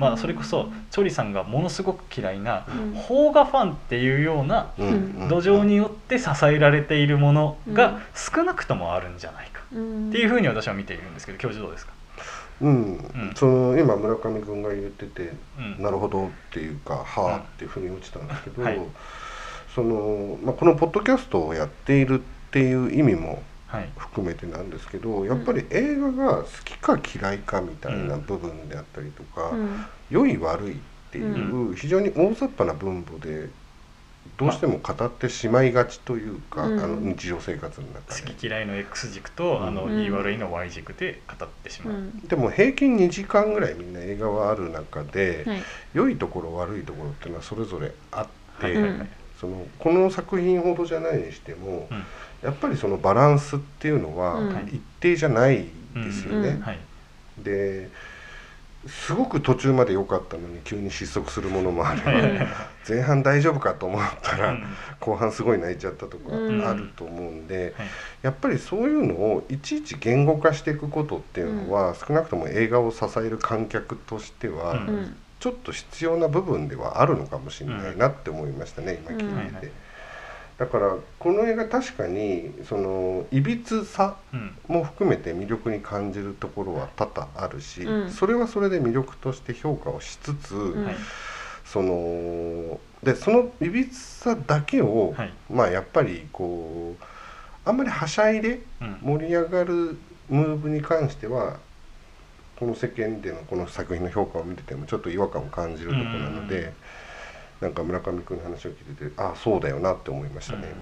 まあ、うん。それこそチョリさんがものすごく嫌いなうん。邦画ファンっていうようなうん。うん土壌によって支えられているものうん。が少なくともあるんじゃないか。うん。っていうふうに私は見ているんですけど教授どうですか、うん。ん。その今村上君が言っててうん。なるほどっていうかはあっていうふうに落ちたんですけど、はい。そのまあ、このポッドキャストをやっているっていう意味もはい含めてなんですけどやっぱり映画が好きか嫌いかみたいな部分であったりとか、うん。良い悪いっていう非常に大雑把な分母でどうしても語ってしまいがちというか、うん。あの日常生活の中で。好。き嫌いの X 軸と、あのうん。言い悪いの Y 軸で語ってしまう、うん。でも平均2時間ぐらいみんな映画はある中で、はい。良いところ悪いところっていうのはそれぞれあって、はいはいはい。うんそのこの作品ほどじゃないにしても、うんやっぱりそのバランスっていうのはうん。一定じゃないですよね。ですごく途中まで良かったのに急に失速するものもある、はいはい。はい前半大丈夫かと思ったら、うん。後半すごい泣いちゃったとかうん。あると思うんで、はい。やっぱりそういうのをいちいち言語化していくことっていうのは、少なくとも映画を支える観客としては、ちょっと必要な部分ではあるのかもしれないなって思いましたね、今聞いてて、だからこの映画確かにそのいびつさうん。も含めて魅力に感じるところは多々あるし、うん。それはそれで魅力として評価をしつつ、ん。はい。そのでそのいびつさだけを、はい。まあやっぱりこうあんまりはしゃいでうん。盛り上がるムーブに関してはこの世間でのこの作品の評価を見ててもちょっと違和感を感じるところなので、うんなんか村上君の話を聞いててああそうだよなって思いましたね、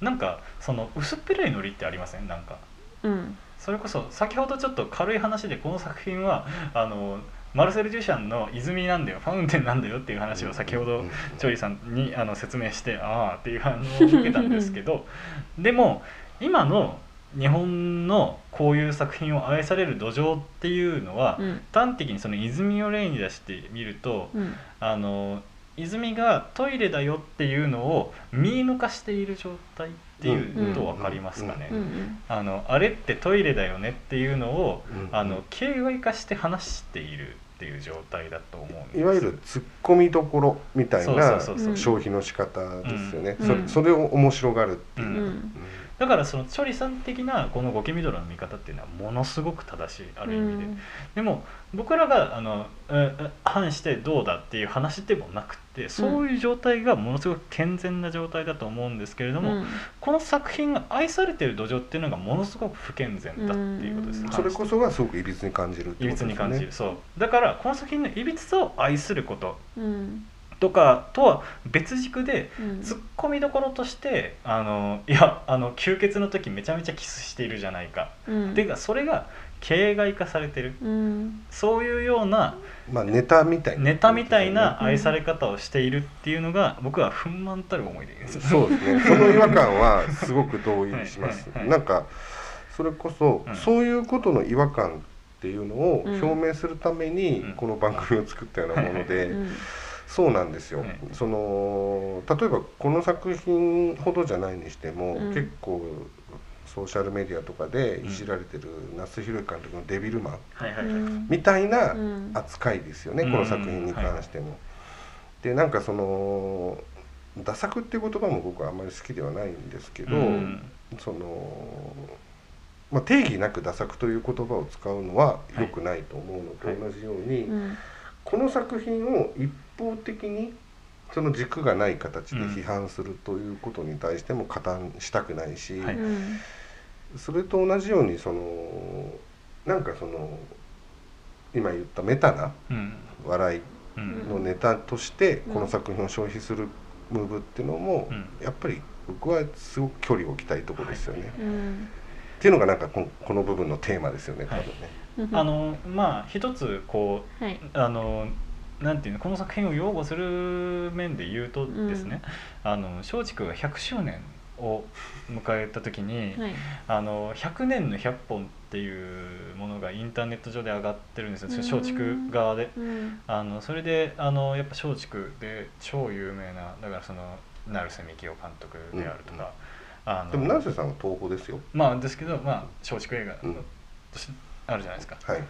なんかその薄っぺらいノリってありません？なんか。うん。それこそ先ほどちょっと軽い話でこの作品はあのマルセル・デュシャンの泉なんだよファウンテンなんだよっていう話を先ほどうん。チョリさんにあの説明してああっていう反応を受けたんですけど。でも今の日本のこういう作品を愛される土壌っていうのは、うん。端的にその泉を例に出してみると、うん。あの泉がトイレだよっていうのを見抜かしている状態っていうと分かりますかね、あのあれってトイレだよねっていうのを、うん。あの形骸化して話しているっていう状態だと思うんです。いわゆる突っ込みどころみたいなそうそうそうそう。消費の仕方ですよね、うん。そそれを面白がるっていう。う、ん。うんだからそのチョリさん的なこのゴキミドラの見方っていうのはものすごく正しいある意味で、でも僕らがあのええ反してどうだっていう話でもなくてそういう状態がものすごく健全な状態だと思うんですけれども、うん。この作品が愛されてる土壌っていうのがものすごく不健全だっていうことです、うん。それこそがすごくいびつに感じるっていびつことですよね。に感じる。そう。だからこの作品のいびつさを愛すること。うんとかとは別軸でうん。ツッコミどころとしてあのいやあの吸血の時めちゃめちゃキスしているじゃないか、うん。っていうかそれが形骸化されてる。うん。そういうようなまあネタみたいな。ネタみたいな愛され方をしているっていうのが僕は憤懣たる思いでです。そうですね。その違和感はすごく同意します。はいはいはい。なんかそれこそ、うん。そういうことの違和感っていうのをうん。表明するためにうん。この番組を作ったようなもので、うんそうなんですよ、はい。その例えばこの作品ほどじゃないにしても、うん。結構ソーシャルメディアとかでいじられてる那須宏監督の「デビルマンはいはい、うん」みたいなうん。扱いですよね、うん。この作品に関しても。でなんかその「ダ作」っていう言葉も僕はあんまり好きではないんですけど、うん。その、まあ、定義なく「ダ作」という言葉を使うのは良くないと思うのと同じように、うん。この作品を一方的に？その軸がない形で批判するということに対しても加担したくないし、はい。うん。それと同じようにそのなんかその今言ったメタなうん。笑いうん。のネタとしてうん。この作品を消費するムーブっていうのもうん。やっぱり僕はすごく距離を置きたいところですよね。うんっていうのがなんかこのこの部分のテーマですよね多分ね。うん。あのまあ一つこうはい。あのなんていうのこの作品を擁護する面で言うとですね、あの松竹が100周年を迎えた時に、はいあの100年の100本っていうものがインターネット上で上がってるんですようん松竹側で。うんあのそれであのやっぱ松竹で超有名なだからその成瀬幹雄監督であるとか、あのでも成瀬さんは東宝ですよ。まあですけどまあ松竹映画うんとしてあるじゃないですか。はい。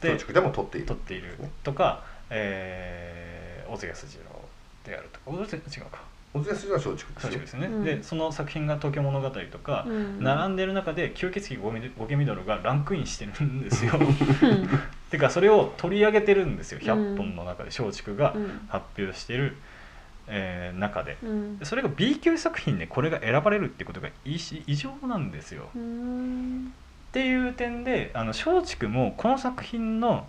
で松竹でも撮っている。撮っているとか、えー、小津安二郎であると。か小津違うか。小津安二は松竹松竹ですすね、うん。でその作品が「東京物語」とか、うん。並んでる中で吸血鬼ゴミゴケミドルがランクインしてるんですよ。うん。てかそれを取り上げてるんですよ。100本の中で松竹がうん。発表してる、えー中で。うん。それが B 級作品でこれが選ばれるってことが異異常なんですよ。うん。っていう点であの松竹もこの作品の、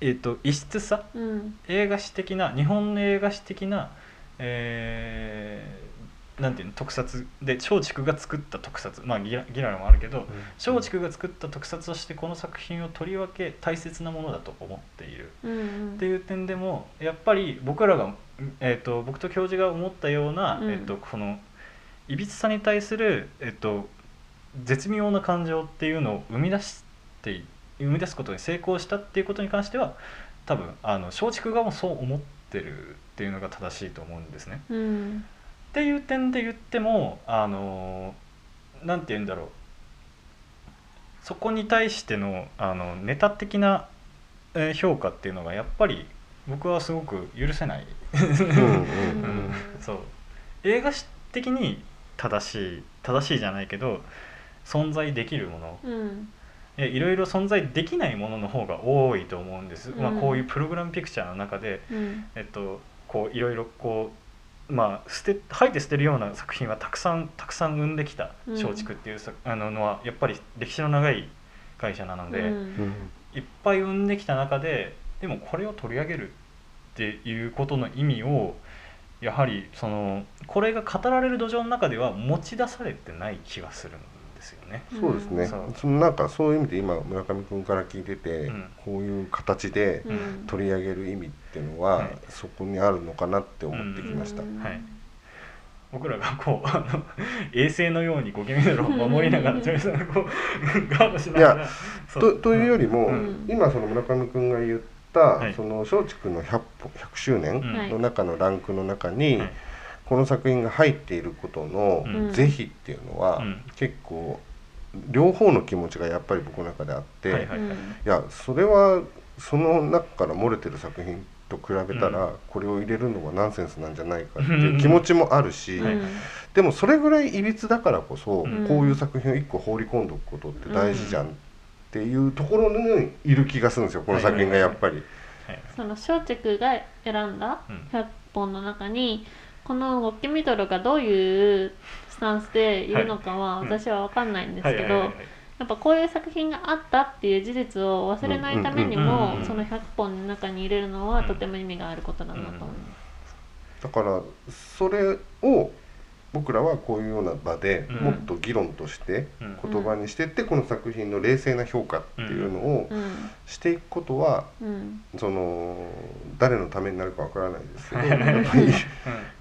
えー、と異質さ？うん。映画史的な日本の映画史的な、えーなんていうの特撮で松竹が作った特撮。まあギラギララもあるけど松竹が作った特撮としてこの作品をとりわけ大切なものだと思っている。うんっていう点でもやっぱり僕らが、えー、と僕と教授が思ったような、うん。えー、とこのいびつさに対する、えー、と絶妙な感情っていうのを生み出して生み出すことに成功したっていうことに関しては多分あの松竹側もそう思ってるっていうのが正しいと思うんですね。うんっていう点で言ってもあのなんて言うんだろうそこに対してのあのネタ的な、えー評価っていうのがやっぱり僕はすごく許せない、そう映画史的に正しい正しいじゃないけど存在できるものうんいろいろ存在できないものの方が多いと思うんです、まあ、うんこういうプログラムピクチャーの中でうん。えっと、こういろいろこうまあ捨て吐いて捨てるような作品はたくさんたくさん生んできたうん。松竹っていうさ、あののはやっぱり歴史の長い会社なので、うん。うんいっぱい生んできた中ででもこれを取り上げるっていうことの意味をやはりそのこれが語られる土壌の中では持ち出されてない気がするんですよね。そうですね、そのなんかそういう意味で今村上君から聞いてて、うん。こういう形でうん。取り上げる意味っていうのは、はい。そこにあるのかなって思ってきました。うん。はい。僕らがこうあの衛星のようにゴケミドロを守りながらジョイさんがこうガードしながらとというよりも、うん。今その村上君が言った、はい。その松竹の 100, 歩100周年うん。の中のランクの中に、はい。この作品が入っていることのうん。是非っていうのは、うん。結構両方の気持ちがやっぱり僕の中であって、はいはいうん。いやそれはその中から漏れてる作品と比べたら、これを入れるのはナンセンスなんじゃないかっていう 気持ちもあるし、はいでもそれぐらいいびつだからこそ、うん。こういう作品を一個放り込んでおくことって大事じゃんっていうところにいる気がするんですよこの作品がやっぱり。はいその松竹が選んだうん。100本の中にこのゴッキミドルがどういうスタンスでいるのかははい。私は分かんないんですけどやっぱこういう作品があったっていう事実を忘れないためにもその100本の中に入れるのはとても意味があることだなと思います。だからそれを僕らはこういうような場でうん。もっと議論としてうん。言葉にしてってこの作品の冷静な評価っていうのをうん。していくことはうん。その誰のためになるかわからないですけどやっぱり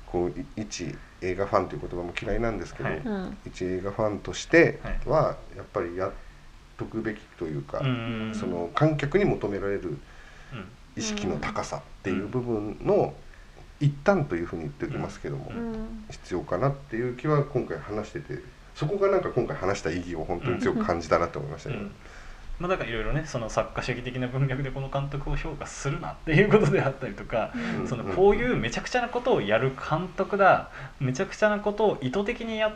こうい一映画ファンという言葉も嫌いなんですけど、はい。うん。一映画ファンとしてはやっぱりやっとくべきというか、うんその観客に求められるうん意識の高さっていう部分の一端というふうに言っておきますけども、うん。必要かなっていう気は今回話しててそこがなんか今回話した意義を本当に強く感じたなと思いましたね。うんまあ、だからいろいろねその作家主義的な文脈でこの監督を評価するなっていうことであったりとか、うん。そのこういうめちゃくちゃなことをやる監督だめちゃくちゃなことを意図的にやっ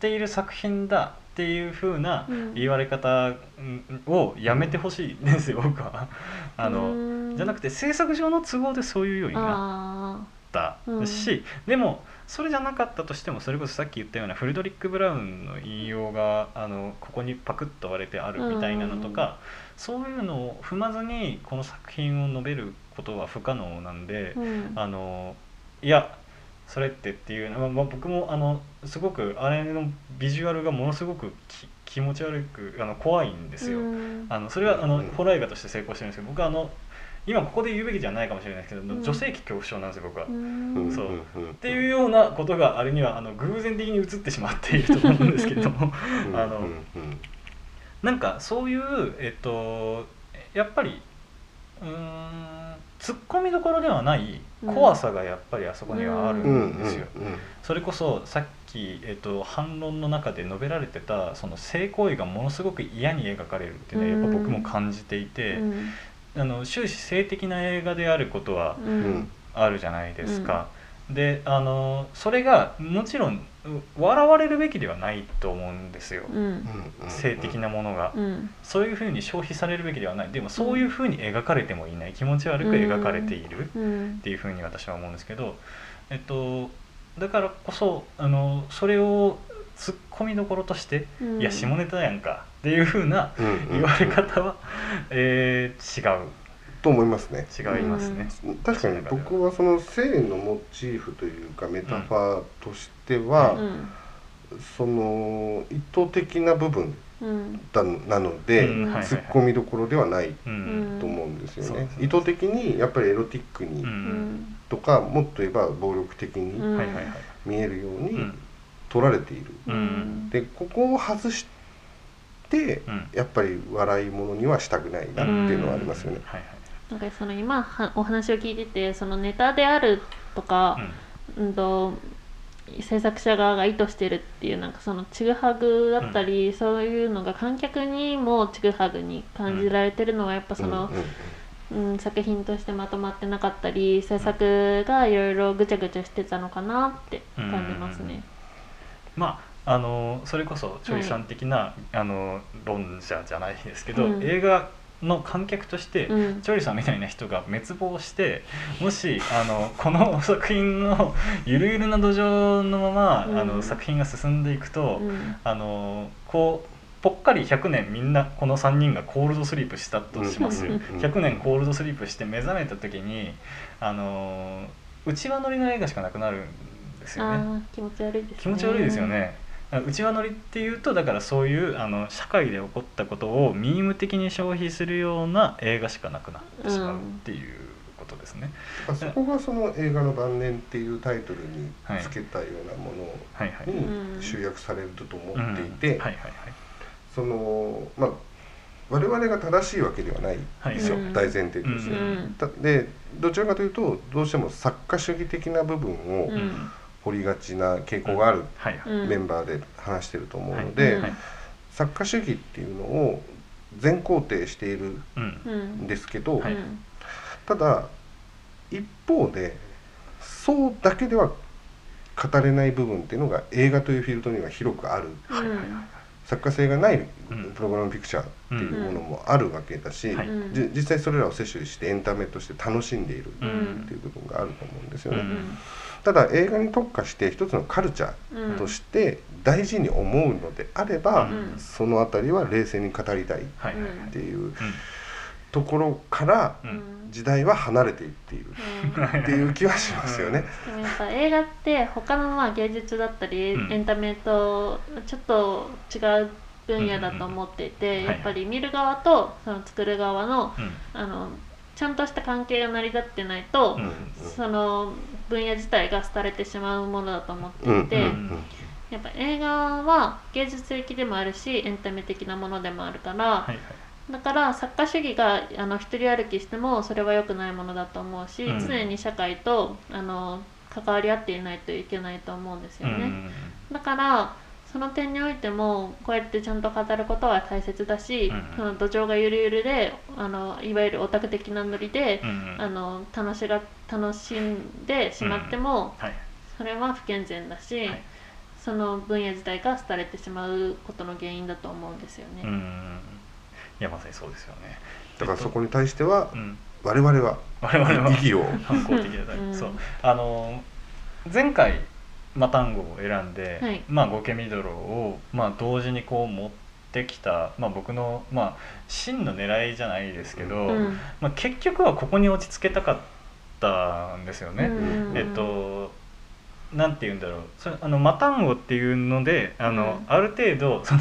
ている作品だっていう風なうん。言われ方うんをやめてほしいんですよ僕は。あのうん。じゃなくて制作上の都合でそういうようになあったうん。し、でもそれじゃなかったとしてもそれこそさっき言ったようなフルドリック・ブラウンの引用があのここにパクッと割れてあるみたいなのとか、そういうのを踏まずにこの作品を述べることは不可能なんでー、うんあのいやそれってっていうのは、まあ、僕もあのすごくあれのビジュアルがものすごくき気持ち悪くあの怖いんですよ。うんあのそれはあのうんホラー映画として成功してるんですけど僕はあの今ここで言うべきじゃないかもしれないですけど、うん。女性器恐怖症なんですよ僕は。そう。うんっていうようなことがあれにはあの偶然的に映ってしまっていると思うんですけども。なんかそういうえっとやっぱりうーん突っ込みどころではない怖さがやっぱりあそこにはあるうんんですよ。うん。それこそさっき、えっと、反論の中で述べられてたその性行為がものすごく嫌に描かれるっていうのはやっぱ僕も感じていて、うんあの終始性的な映画であることはううん。んあるじゃないですか。であのそれがもちろんう笑われるべきではないと思うんですよ、うん。うん。性的なものが、うん。そういうふうに消費されるべきではない。でもそういうふうに描かれてもいない。気持ち悪く描かれているうん。っていうふうに私は思うんですけど、えっと、だからこそあのそれをツッコミどころとして「うん。いや下ネタやんか」っていうふうなうんうん。言われ方は、えー違う。と思いますね。違いますね。確かに僕はその性のモチーフというかメタファーとしては、うん。その意図的な部分うん。だなので、うんはいはいはい。突っ込みどころではないうん。と思うんですよね。そうで。すね。意図的にやっぱりエロティックにうん。うんとか、もっと言えば暴力的うにん。はいはいはい。見えるようにうん取られている。うん。でここを外してうん。やっぱり笑い物にはしたくないなっていうのはありますよね。はいはいなんかその今はお話を聞いててそのネタであるとか、うん。と制作者側が意図してるっていうなんかそのちぐはぐだったり、そういうのが観客にもちぐはぐに感じられてるのはやっぱその、うん作品としてまとまってなかったり制作がいろいろぐちゃぐちゃしてたのかなって感じますね。まああのそれこそチョイさん的な、あの論者じゃないですけど、うん。映画の観客として、うん。チョリさんみたいな人が滅亡してもしあのこの作品の ゆるゆるな土壌のまま、うん。あの作品が進んでいくと、うん。あのこうぽっかり100年みんなこの3人がコールドスリープしたとしますよ、うん。100年コールドスリープして目覚めた時にあの内輪乗りの映画しかなくなるんですよね。気持ち悪いですね。気持ち悪いですよね。内輪乗りっていうとだからそういうあの社会で起こったことをミーム的に消費するような映画しかなくなってしまうっていうことですね。あそこがその映画の晩年っていうタイトルにつけたようなもはいはい。のに集約されると思うんっていて、はいはいはい。そのまあ我々が正しいわけではないはいですよ、うん大前提として。うんだでどちらかというとどうしても作家主義的な部分をうん掘りがちな傾向があるメンバーで話してると思うので、作家主義っていうのを全肯定しているうん。ですけど、ただ一方でそうだけでは語れない部分っていうのが映画というフィールドには広くある。作家性がないうん。プログラムピクチャーっていうものもあるわけだし、実際それらを摂取してエンタメとして楽しんでいるってうんいう部分があると思うんですよね。うんただ映画に特化して一つのカルチャーうん。として大事に思うのであれば、うん。その辺りは冷静に語りたいっていうところから時代は離れていっているうん。っていう気はしますよね。でもやっぱ映画って他のまあ芸術だったり、うん。エンタメとちょっと違う分野だと思っていて、うん。やっぱり見る側とその作る側のうん。あのちゃんとした関係が成り立ってないと、うんその分野自体が廃れてしまうものだと思ってうんいて、うん。やっぱ映画は芸術的でもあるしエンタメ的なものでもあるから、はいはい。だから作家主義があの一人歩きしてもそれは良くないものだと思うし、うん。常に社会とあの関わり合っていないといけないと思うんですよね、うん。だからその点においてもこうやってちゃんと語ることは大切だし、うんその土壌がゆるゆるであのいわゆるオタク的なノリで、うんあの楽しが楽しんでしまっても、はい。それは不健全だし、はい。その分野自体が廃れてしまうことの原因だと思うんですよね。うんいやまさにそうですよね。だからそこに対してはうん。我々は我々は意義を。反抗的だ、うん。そう。あの前回マタンゴを選んで、はい。まあゴケミドロをまあ同時にこう持ってきたまあ僕のまあ真の狙いじゃないですけど、うん。まあ結局はここに落ち着けたかったんですよね。うん。えっとなんて言うんだろう。それあのマタンゴっていうのであの、うんある程度その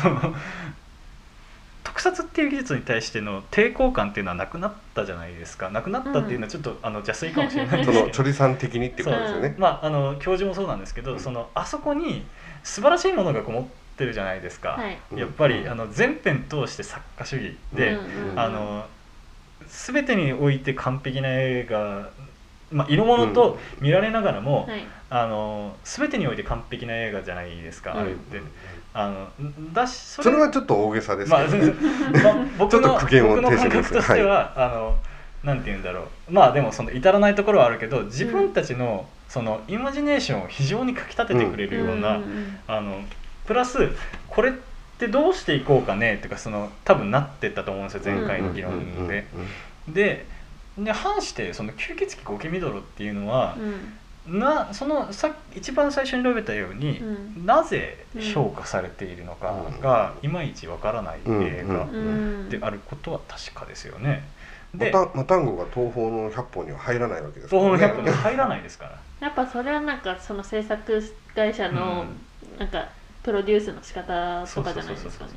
特撮っていう技術に対しての抵抗感っていうのはなくなったじゃないですか。なくなったっていうのはちょっと、あの邪推かもしれないんです。けどそのチョリさん的にってことですよね。まああの教授もそうなんですけど、うん。そのあそこに素晴らしいものがこもってるじゃないですか、はい。やっぱり、うん。あの全編通して作家主義で、うん。うん。あの全てにおいて完璧な映画、まあ、色物と見られながらも、はい。あの全てにおいて完璧な映画じゃないですか、うん。あれって。あのだしそそれはちょっと大げさですまあ、けどね。まあ僕ちょっのと苦言を僕の感覚としては、あのなんて言うんだろう。まあでもその至らないところはあるけど自分たちのそのイマジネーションを非常にかきたててくれるような、んん。あのプラスこれってどうしていこうかねっていうかその多分なってったと思うんですよ前回の議論で。でで反してその吸血鬼ゴケミドロっていうのはう、んなそのさ一番最初に述べたように、うんなぜ評価されているのかがいまいちわからない映画うんであることは確かですよね。マでタマタンゴが東方の100本には入らないわけですから東ね。方の100分入らないですから。やっぱそれはなんかその制作会社のなんかプロデュースの仕方とかじゃないですかね。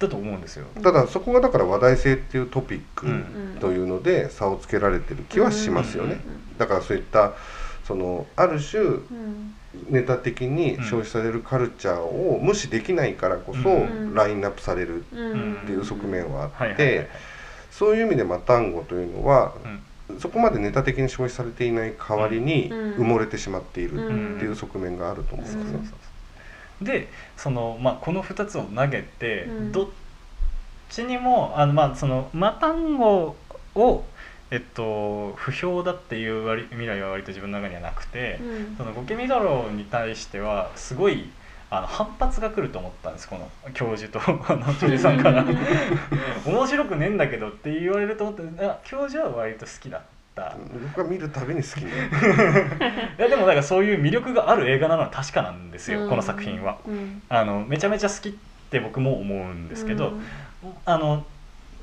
だと思うんですよ。ただそこがだから話題性っていうトピックうんというので差をつけられてる気はしますよね。だからそういったそのある種うん。ネタ的に消費されるカルチャーを無視できないからこそうん。ラインナップされるっていう側面はあってそういう意味でマタンゴというのはうん。そこまでネタ的に消費されていない代わりにうん。埋もれてしまっているうんっていう側面があると思うんですね。でその、まあ、この2つを投げて、うん。どっちにもあの、まあ、そのマタンゴを、えっと、不評だっていう割未来は割と自分の中にはなくて、うん。そのゴケミドロに対してはすごいあの反発が来ると思ったんですこの教授と あのさんから。面白くねえんだけどって言われると思ってあ教授は割と好きだった。僕が見るたびに好き いやでもだからそういう魅力がある映画なのは確かなんですよ、うん。この作品は。うん。あのめちゃめちゃ好きって僕も思うんですけど、うん。あの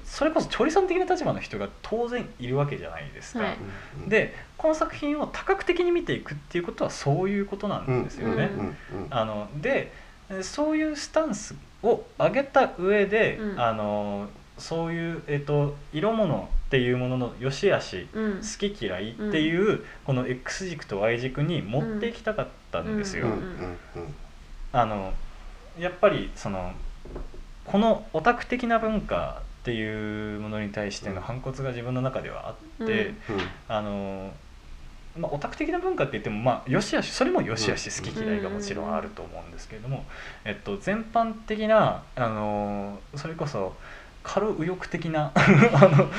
それこそチョリさん的な立場の人が当然いるわけじゃないですか、はい。でこの作品を多角的に見ていくっていうことはそういうことなんですよね、うんうんうんあのででそういうスタンスを上げた上で、うん。あのそういう、えっと色物っていうものの良し悪しうん。好き嫌いっていう、この X 軸と Y 軸に持っていきたかったんですよ。うんうん。あのやっぱりそのこのオタク的な文化っていうものに対しての反骨が自分の中ではあって、うん。うん。あのまあ、オタク的な文化って言ってもまあよしあしそれもよしあしうん好き嫌いがもちろんあると思うんですけれども、えっと、全般的なあのそれこそ軽右翼的な あの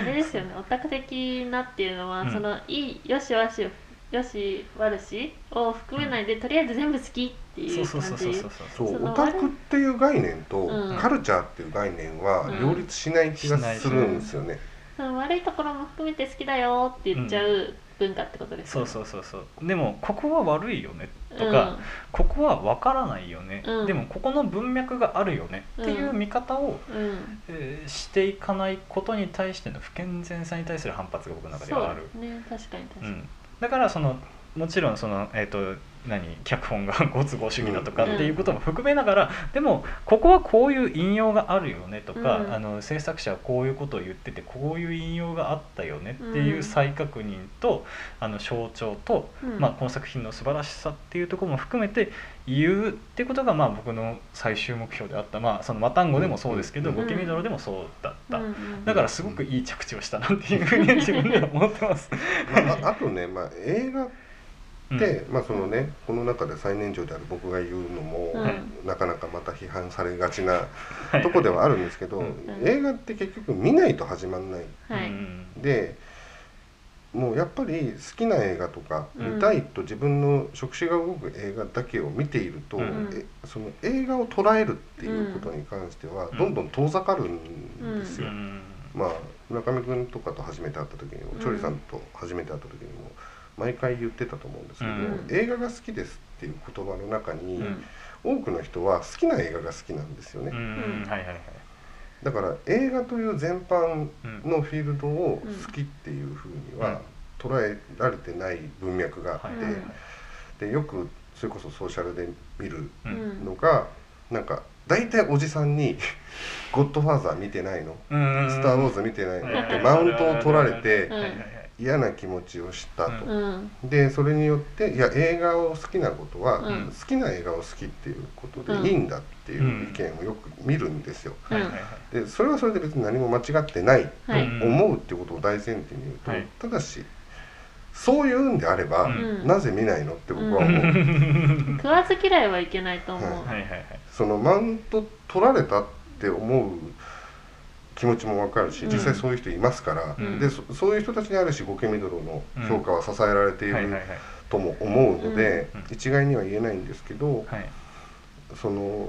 あれですよねオタク的なっていうのは、うん。そのいいよし悪しよし悪しを含めないで、とりあえず全部好きっていそうう感じ。そうそうそうそうそうそのオタクっていう概念とうんカルチャーっていう概念はうん。両立しない気がするんですよね。その悪いところも含めて好きだよって言っちゃう文化ってことですそうよねそうそうそう。でもここは悪いよね。とか、ここは分からないよね、うん。でもここの文脈があるよね。っていう見方を、うん、うん。えーしていかないことに対しての不健全さに対する反発が僕の中でそうはある。ね。確かに確かに、うん、だからそのもちろんその、えー、と何脚本が ご都合主義だとかっていうことも含めながら、でもここはこういう引用があるよねとか、うん。あの制作者はこういうことを言っててこういう引用があったよねっていううん。再確認と、あの象徴と、うん。まあ、この作品の素晴らしさっていうところも含めて言うってことがまあ僕の最終目標であった、まあ、そのマタンゴでもそうですけど、うん。ゴキミドロでもそうだった。うん。うんだからすごくいい着地をしたなっていうふうに自分では 思ってます。まあああとね、まあ、映画うん。で、まあそのね、この中で最年長である僕が言うのも、うん。なかなかまた批判されがちなとこではあるんですけど、うん。映画って結局見ないと始まんない。はい、うん。でもうやっぱり好きな映画とかうん。見たいと自分の触手が動く映画だけを見ていると、うん。えその映画を捉えるっていうことに関してはうん。どんどん遠ざかるんですよ。うん。まあ村上君とかと初めて会った時にも、うん。チョリさんと初めて会った時にも毎回言ってたと思うんですけど、うん。映画が好きですっていう言葉の中に、うん。多くの人は好きな映画が好きなんですよね。うん。はいはいはいだから映画という全般うんのフィールドを好きっていうふうには捉えられてない文脈があって、でよくそれこそソーシャルで見るのがなんか大体おじさんに「ゴッドファーザー見てないの?」うんスター・ウォーズ見てないの?」はいってマウントを取られて嫌な気持ちをしたと。うん。でそれによっていや映画を好きなことは、うん。好きな映画を好きっていうことうん。でいいんだっていう意見をよく見るんですよ。でそれはそれで別に何も間違ってないとはい。思うっていうことを大前提に言うと、はい。ただしそういうんであれば、うん。なぜ見ないのって僕は思う、食わず嫌いはいけないと思う、はいはいはい。そのマウント取られたって思う気持ちもわかるしうん。実際そういう人いますから、うん。でそそういう人たちにあるしゴケミドロの評価は支えられているとも思うので、うん一概には言えないんですけど、はい。その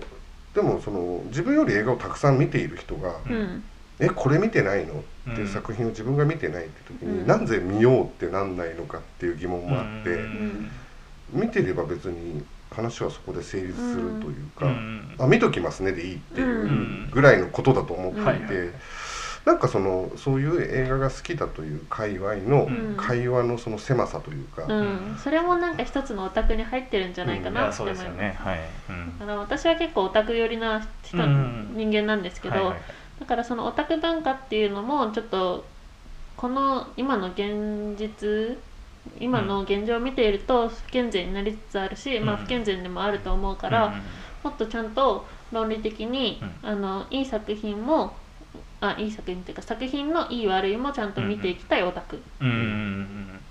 でもその自分より映画をたくさん見ている人がうんうん「えこれ見てないの?」っていううん。作品を自分が見てないって時に、うん。なぜ見ようってなんないのかっていう疑問もあって、うん。見てれば別に話はそこで成立するというか、うん。あ見ときますねでいいっていううんぐらいのことだと思っていて、はいはい。なんかそのそういう映画が好きだという界隈のうん。会話のその狭さというか、うん、それもなんか一つのオタクに入ってるんじゃないかいなって思います。やそうですよね。はい。私は結構オタク寄りな人、うん。人間なんですけど、はいはいはい。だからそのオタク文化っていうのもちょっとこの今の現実今の現状を見ていると不健全になりつつあるし、まあうん不健全でもあると思うから、うん。もっとちゃんと論理的に、うあのいい作品もあいい作品っていうか作品のいい悪いもちゃんと見ていきたいオタク、うん。うん。うん。うん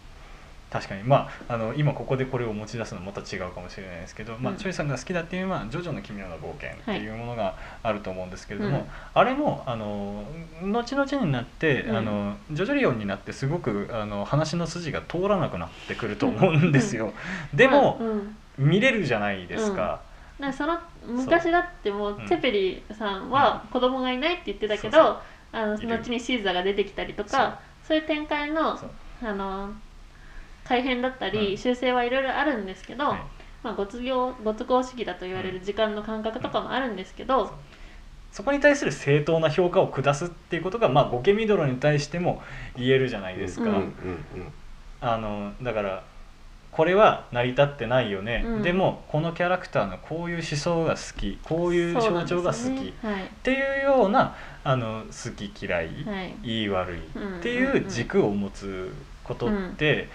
確かに。まああの今ここでこれを持ち出すのまた違うかもしれないですけど、まあ、うん。チョイさんが好きだっていうのは「ジョジョの奇妙な冒険」ってはいいうものがあると思うんですけれども、うん。あれもあの後々になって、うん。あのジョジョリオンになってすごくあの話の筋が通らなくなってくると思うんですよ。でも、うん。見れるじゃないですか。かその昔だってもううん。テペリさんは子供がいないって言ってたけど、あの後にシーザーが出てきたりとかそう。いう展開のあの改変だったり、うん修正はいろいろあるんですけど、はい。まあ、ご都合ご都合主義だと言われる時間の感覚とかもあるんですけど、そこに対する正当な評価を下すっていうことが、まあ、ゴケミドロに対しても言えるじゃないですか。うんうんうん。あのだからこれは成り立ってないよね、うん。でもこのキャラクターのこういう思想が好きこういう象徴が好き、そうなんですね。っていうようなあの好き嫌い、はい。はいいい悪いうんっていう軸を持つことって、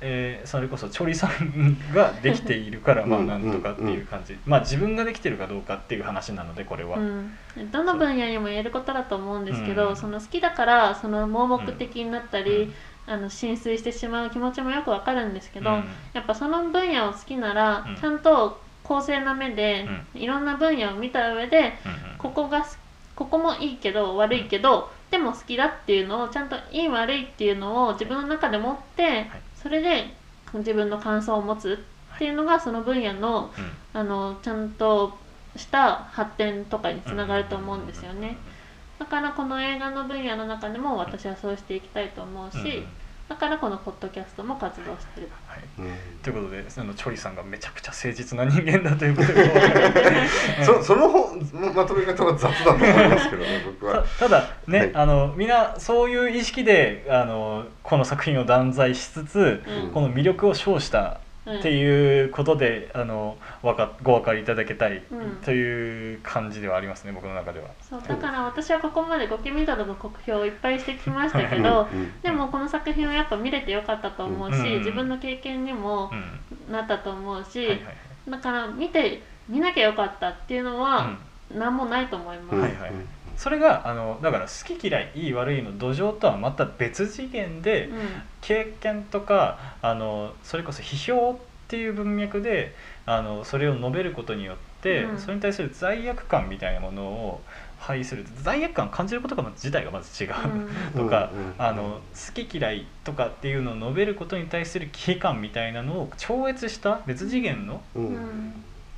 えーそれこそチョリさんができているから まあうんなんとかっていう感じ、まあ自分ができてるかどうかっていう話なのでこれは。うん、どの分野にも言えることだと思うんですけど、うん。その好きだからその盲目的になったり、うん。あの浸水してしまう気持ちもよくわかるんですけど、うん。やっぱその分野を好きなら、うん。ちゃんと公正な目で、いろんな分野を見た上でうんうん。ここがすここもいいけど悪いけど、でも好きだっていうのをちゃんといい悪いっていうのを自分の中で持って、それで自分の感想を持つっていうのがその分野のうん。あのちゃんとした発展とかにつながると思うんですよね。だからこの映画の分野の中でも私はそうしていきたいと思うし、だからこのポッドキャストも活動してる。はい。うん。ということでそのチョリさんがめちゃくちゃ誠実な人間だということで。そその方まとめ方は雑だと思いますけどね 僕は。たただね、はい。あのみんなそういう意識であのこの作品を断罪しつつ、うん。この魅力を称したっていうことで、あのわかご分かりいただけたいうん。という感じではありますね、僕の中では。そうだから私はここまでゴキミドルの酷評をいっぱいしてきましたけどでもこの作品はやっぱ見れてよかったと思うし、うん。自分の経験にもうんなったと思うし、はいはいだから見て見なきゃよかったっていうのは何もないと思います。うんはいはいそれがあのだから好き嫌いいい悪いの土壌とはまた別次元で、う経験とかあのそれこそ批評っていう文脈であのそれを述べることによって、うん。それに対する罪悪感みたいなものを排する。罪悪感を感じることがまず自体がまず違う、ん。とか、うんうんあの好き嫌いとかっていうのを述べることに対する危機感みたいなのを超越した別次元の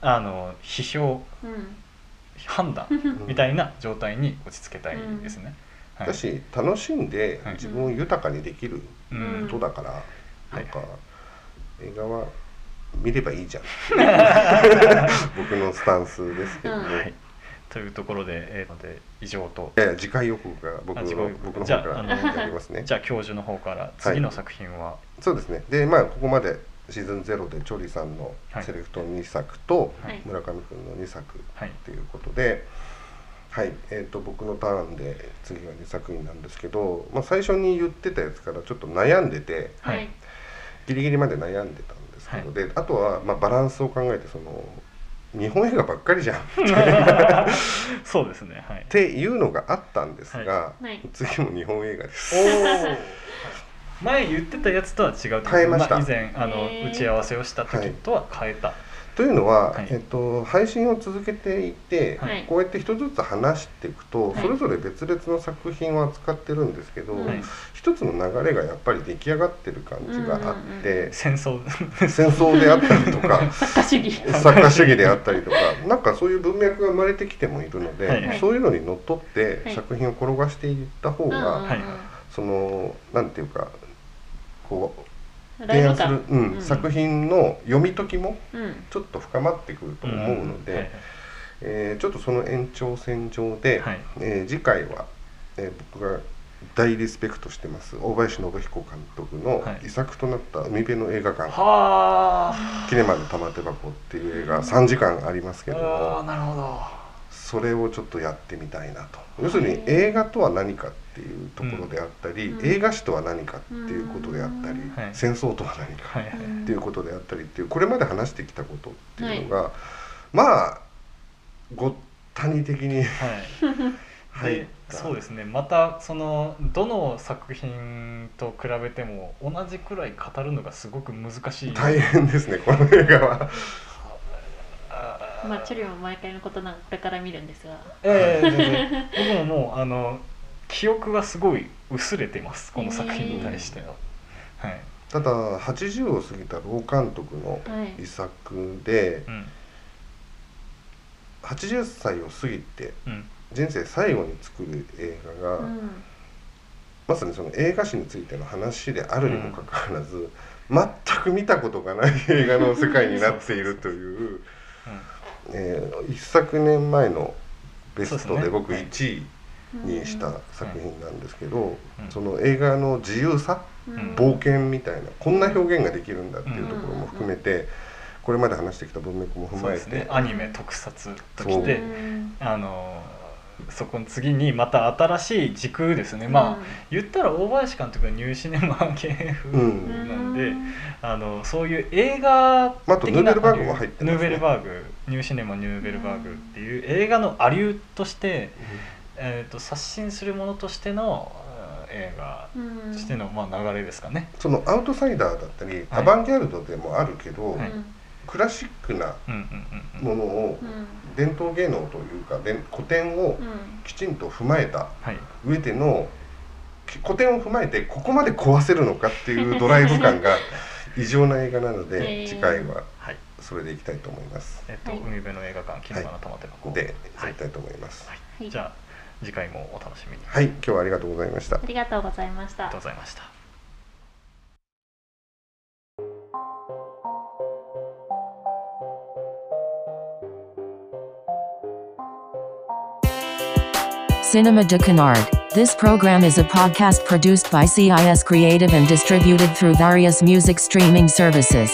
あの批評。うん判断うん。みたいな状態に落ち着けたいですね。はい。だし楽しんではい。自分を豊かにできるうん。ことだから、いなんか映画は見ればいいじゃん。僕のスタンスですけど。ね、うん。はい、というところで,、えーので以上と。いやいや次回予告が僕の僕のじゃあ方からありますね。じゃあ教授の方から次の作品は、そうですね。でまあここまでシーズンゼロでチョリさんのはい。セレクト2作とはい。村上君の2作はい。ということで、はい。えー、と僕のターンで次は2作品なんですけど、まあ、最初に言ってたやつからちょっと悩んでてはい。はいギリギリまで悩んでたんですけど、はい。であとはまあバランスを考えてその日本映画ばっかりじゃん。っ そうですね。はい。ていうのがあったんですが、はい。次も日本映画です。前言ってたやつとは違う変えました。あ、以前あの打ち合わせをした時とは変えた、というのは、はい。えっと、配信を続けていて、はい。こうやって一つずつ話していくと、はい。それぞれ別々の作品を扱ってるんですけど、はい。一つの流れがやっぱり出来上がってる感じがあって、戦争。戦争であったりとか作家主義作家主義であったりとかなんかそういう文脈が生まれてきてもいるので、はい。そういうのにのっとってはい。作品を転がしていった方が、うんうんうん。はいそのなんていうかこう提案する感、うんうん。作品の読み解きもうん。ちょっと深まってくると思うので、はい。えーちょっとその延長線上で、はい。えー次回は、えー僕が大リスペクトしてます大林信彦監督のはい。遺作となった海辺の映画館。はあ「キネマの玉手箱」っていう映画3時間ありますけどもなるほど。それをちょっとやってみたいなと。要するに映画とは何かっていうところであったり、うん。映画史とは何かっていうことであったり、はい。戦争とは何かっていうことであったりっていうこれまで話してきたことっていうのが、まあごったに的にはい。入っでた。そうですね。またそのどの作品と比べても同じくらい語るのがすごく難しい。大変ですねこの映画は。まあチェリも毎回のことなんこれから見るんですが。ええ全然。僕ももうあの記憶がすごい薄れてますこの作品に対しては、はい、ただ80を過ぎた老監督のはい。遺作でうん。80歳を過ぎてうん。人生最後に作る映画が、うん。まさにその映画史についての話であるにもかかわらず、全く見たことがない映画の世界になっているというえー一昨年前のベストで僕はい1位にした作品なんですけど、うん。その映画の自由さううん。冒険みたいなこんな表現ができるんだっていうところも含めてこれまで話してきた文脈も踏まえてね。アニメ特撮ときてう。ん。あのそこの次にまた新しい軸ですね。まあ言ったら大林監督はニューシネマ系風うん。なん。で、あのそういう映画的なヌーベルバーグも入ってね。ヌーベルバーグ。ニューシネマニューベルバーグっていう映画のアリューとして、えー、と刷新するものとしてのうん映画うん。としての、まあ、流れですかね。そのアウトサイダーだったり、はい。アバンギャルドでもあるけど、はい。クラシックなものをうん。伝統芸能というかで古典をうん。きちんと踏まえたはい。上でのき古典を踏まえてここまで壊せるのかっていうドライブ感が 異常な映画なのへでー。次回ははい。それでいきたいと思います。えっとはい。海辺の映画館キネマの玉手箱。ではい。やりたいと思います。はい。はい。じゃあ次回もお楽しみに、はい、今日はありがとうございましたあ。りがとうございましたありがとうございました。Cinema de Canard. This program is a podcast produced by CIS Creative and distributed through various music streaming services.